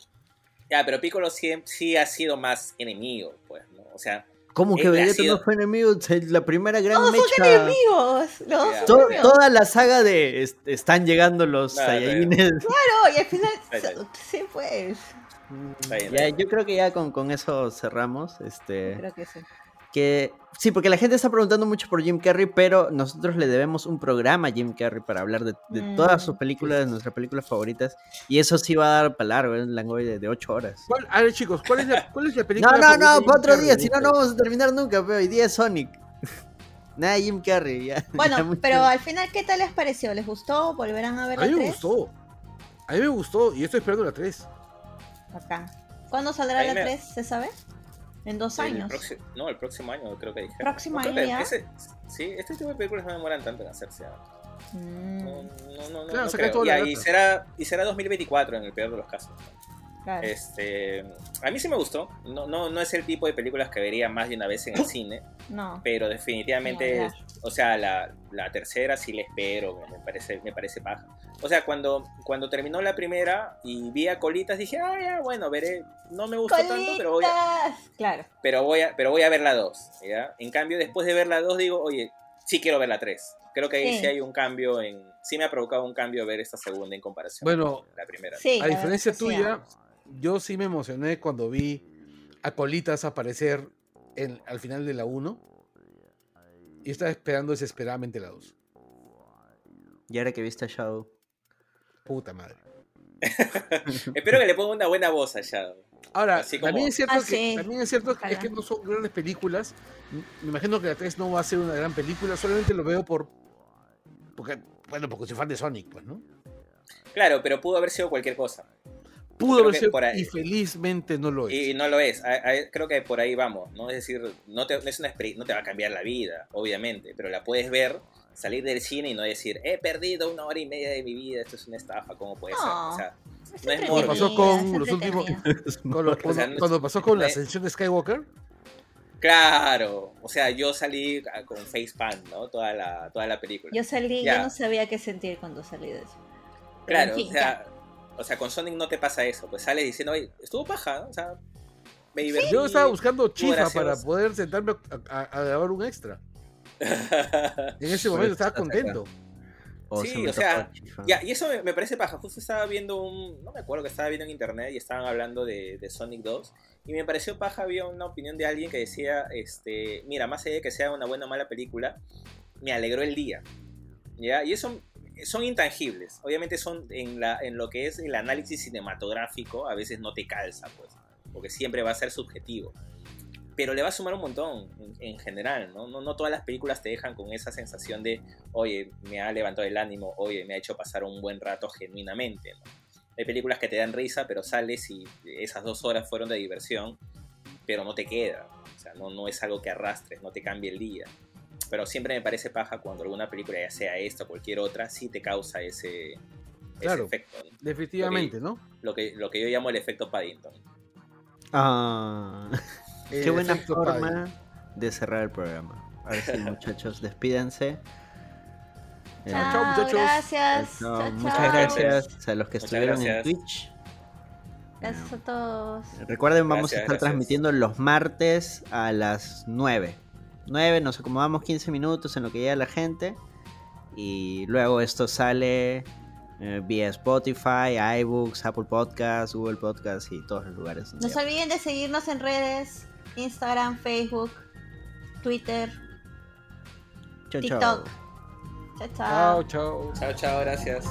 Ya, pero Piccolo sí, sí ha sido más enemigo, pues, ¿no? O sea, ¿Cómo que Vegeta sido- no fue enemigo? La primera gran Todos son mecha. enemigos. Son enemigos. toda la saga de est- están llegando los Claro, Saiyajines. Claro, y al final, sí, pues. Está bien, Ya, yo creo que ya con, con eso cerramos. Este, Creo que sí. Que sí, porque la gente está preguntando mucho por Jim Carrey, pero nosotros le debemos un programa a Jim Carrey para hablar de, de Mm. todas sus películas, nuestras películas favoritas. Y eso sí va a dar para largo, ¿eh? un langoy de, de 8 horas. ¿Cuál- a ver, chicos, ¿cuál es la, cuál es la No, película? no, de no, Jim para otro día, si no, no vamos a terminar nunca, pero hoy día es Sonic. Nada de Jim Carrey, ya. Bueno, pero al final, ¿qué tal les pareció? ¿Les gustó? ¿Volverán a ver A la mí me 3? gustó. A mí me gustó y estoy esperando la 3. Acá. ¿Cuándo saldrá A la me- 3? ¿Se sabe? En dos El años. próximo- no, el próximo año creo que dijeron. Próximo No, año que ya. ese- sí, este tipo de películas no demoran tanto en hacerse. Mm, No, no, no, no, Claro, no creo. y data. será y será 2024 en el peor de los casos. Claro. Este, a mí sí me gustó. No, no, no es el tipo de películas que vería más de una vez en el cine, No. pero definitivamente, Ni es- o sea, la, la tercera sí la espero, me parece, me parece paja. O sea, cuando, cuando terminó la primera y vi a Colitas dije, ah, ya, bueno, veré. No me gustó tanto, pero voy a. Claro. pero voy a, pero voy a ver la 2, ¿ya? En cambio, después de ver la 2 digo, oye, sí quiero ver la 3. Creo que ahí sí. Sí. hay un cambio en... Sí me ha provocado un cambio ver esta segunda en comparación Bueno, con la primera. Sí, A diferencia tuya. Yo sí me emocioné cuando vi a Colitas aparecer en, al final de la 1 y estaba esperando desesperadamente la 2. Y ahora que viste a Shadow. Puta madre. Espero que le ponga una buena voz a Shadow. Ahora, como- también es cierto, Ah, que, sí. también es cierto que- es que no son grandes películas. Me imagino que la 3 no va a ser una gran película, solamente lo veo por. Porque, bueno, porque soy fan de Sonic, pues, ¿no? Claro, pero pudo haber sido cualquier cosa. Pudo haber sido por ahí- y felizmente no lo es. Y no lo es. A- a- creo que por ahí vamos, ¿no? Es decir, no te, es una no te va a cambiar la vida, obviamente, pero la puedes ver, salir del cine y no decir, he perdido una hora y media de mi vida, esto es una estafa, ¿cómo puede ser? No. O sea, Es no es morbo. Pasó con los últimos-. Con lo- O sea, cuando, no- cuando pasó con la ascensión de Skywalker, claro, o sea, yo salí con facepalm, ¿no? Toda la, toda la película. Yo salí, Ya. yo no sabía qué sentir cuando salí de eso. Claro, en fin, o sea, o sea, con Sonic no te pasa eso, pues sales diciendo, oye, estuvo paja, ¿no? o sea, me divertí. yo estaba buscando chifa para poder sentarme a, a- a grabar un extra. En ese momento estaba contento. Oh, Sí, se o sea. Ya, y eso me, me parece paja. Justo estaba viendo un. No me acuerdo que estaba viendo en internet y estaban hablando de, de Sonic 2. Y me pareció paja. Había una opinión de alguien que decía: este, Mira, más allá de que sea una buena o mala película, me alegró el día. ¿Ya? Y eso son intangibles. Obviamente son en, la, en lo que es el análisis cinematográfico, a veces no te calza, pues. Porque siempre va a ser subjetivo. Pero le va a sumar un montón en, en general, ¿no? ¿no? No todas las películas te dejan con esa sensación de, oye, me ha levantado el ánimo, oye, me ha hecho pasar un buen rato genuinamente, ¿no? Hay películas que te dan risa, pero sales y esas dos horas fueron de diversión, pero no te queda. O sea, no, no es algo que arrastres, no te cambie el día. Pero siempre me parece paja cuando alguna película, ya sea esta o cualquier otra, sí te causa ese, efecto. ¿no? Definitivamente, ¿no? Lo que, lo que yo llamo el efecto Paddington. Ah, qué buena forma de cerrar el programa. Ahora sí, muchachos, despídense. Eh, Chao, chao, muchachos. Gracias. chao, Chao, muchas chao. gracias a los que Muchas estuvieron en. Twitch. Gracias a todos. Recuerden, vamos Gracias, a estar gracias. transmitiendo los martes a las 9. 9, nos acomodamos 15 minutos en lo que llega la gente. Y luego esto sale eh, vía Spotify, iBooks, Apple Podcasts, Google Podcasts y todos los lugares. No se olviden de seguirnos en redes, Instagram, Facebook, Twitter, chau. TikTok. Chao, chao. Chao, chao. Chao, chao, gracias.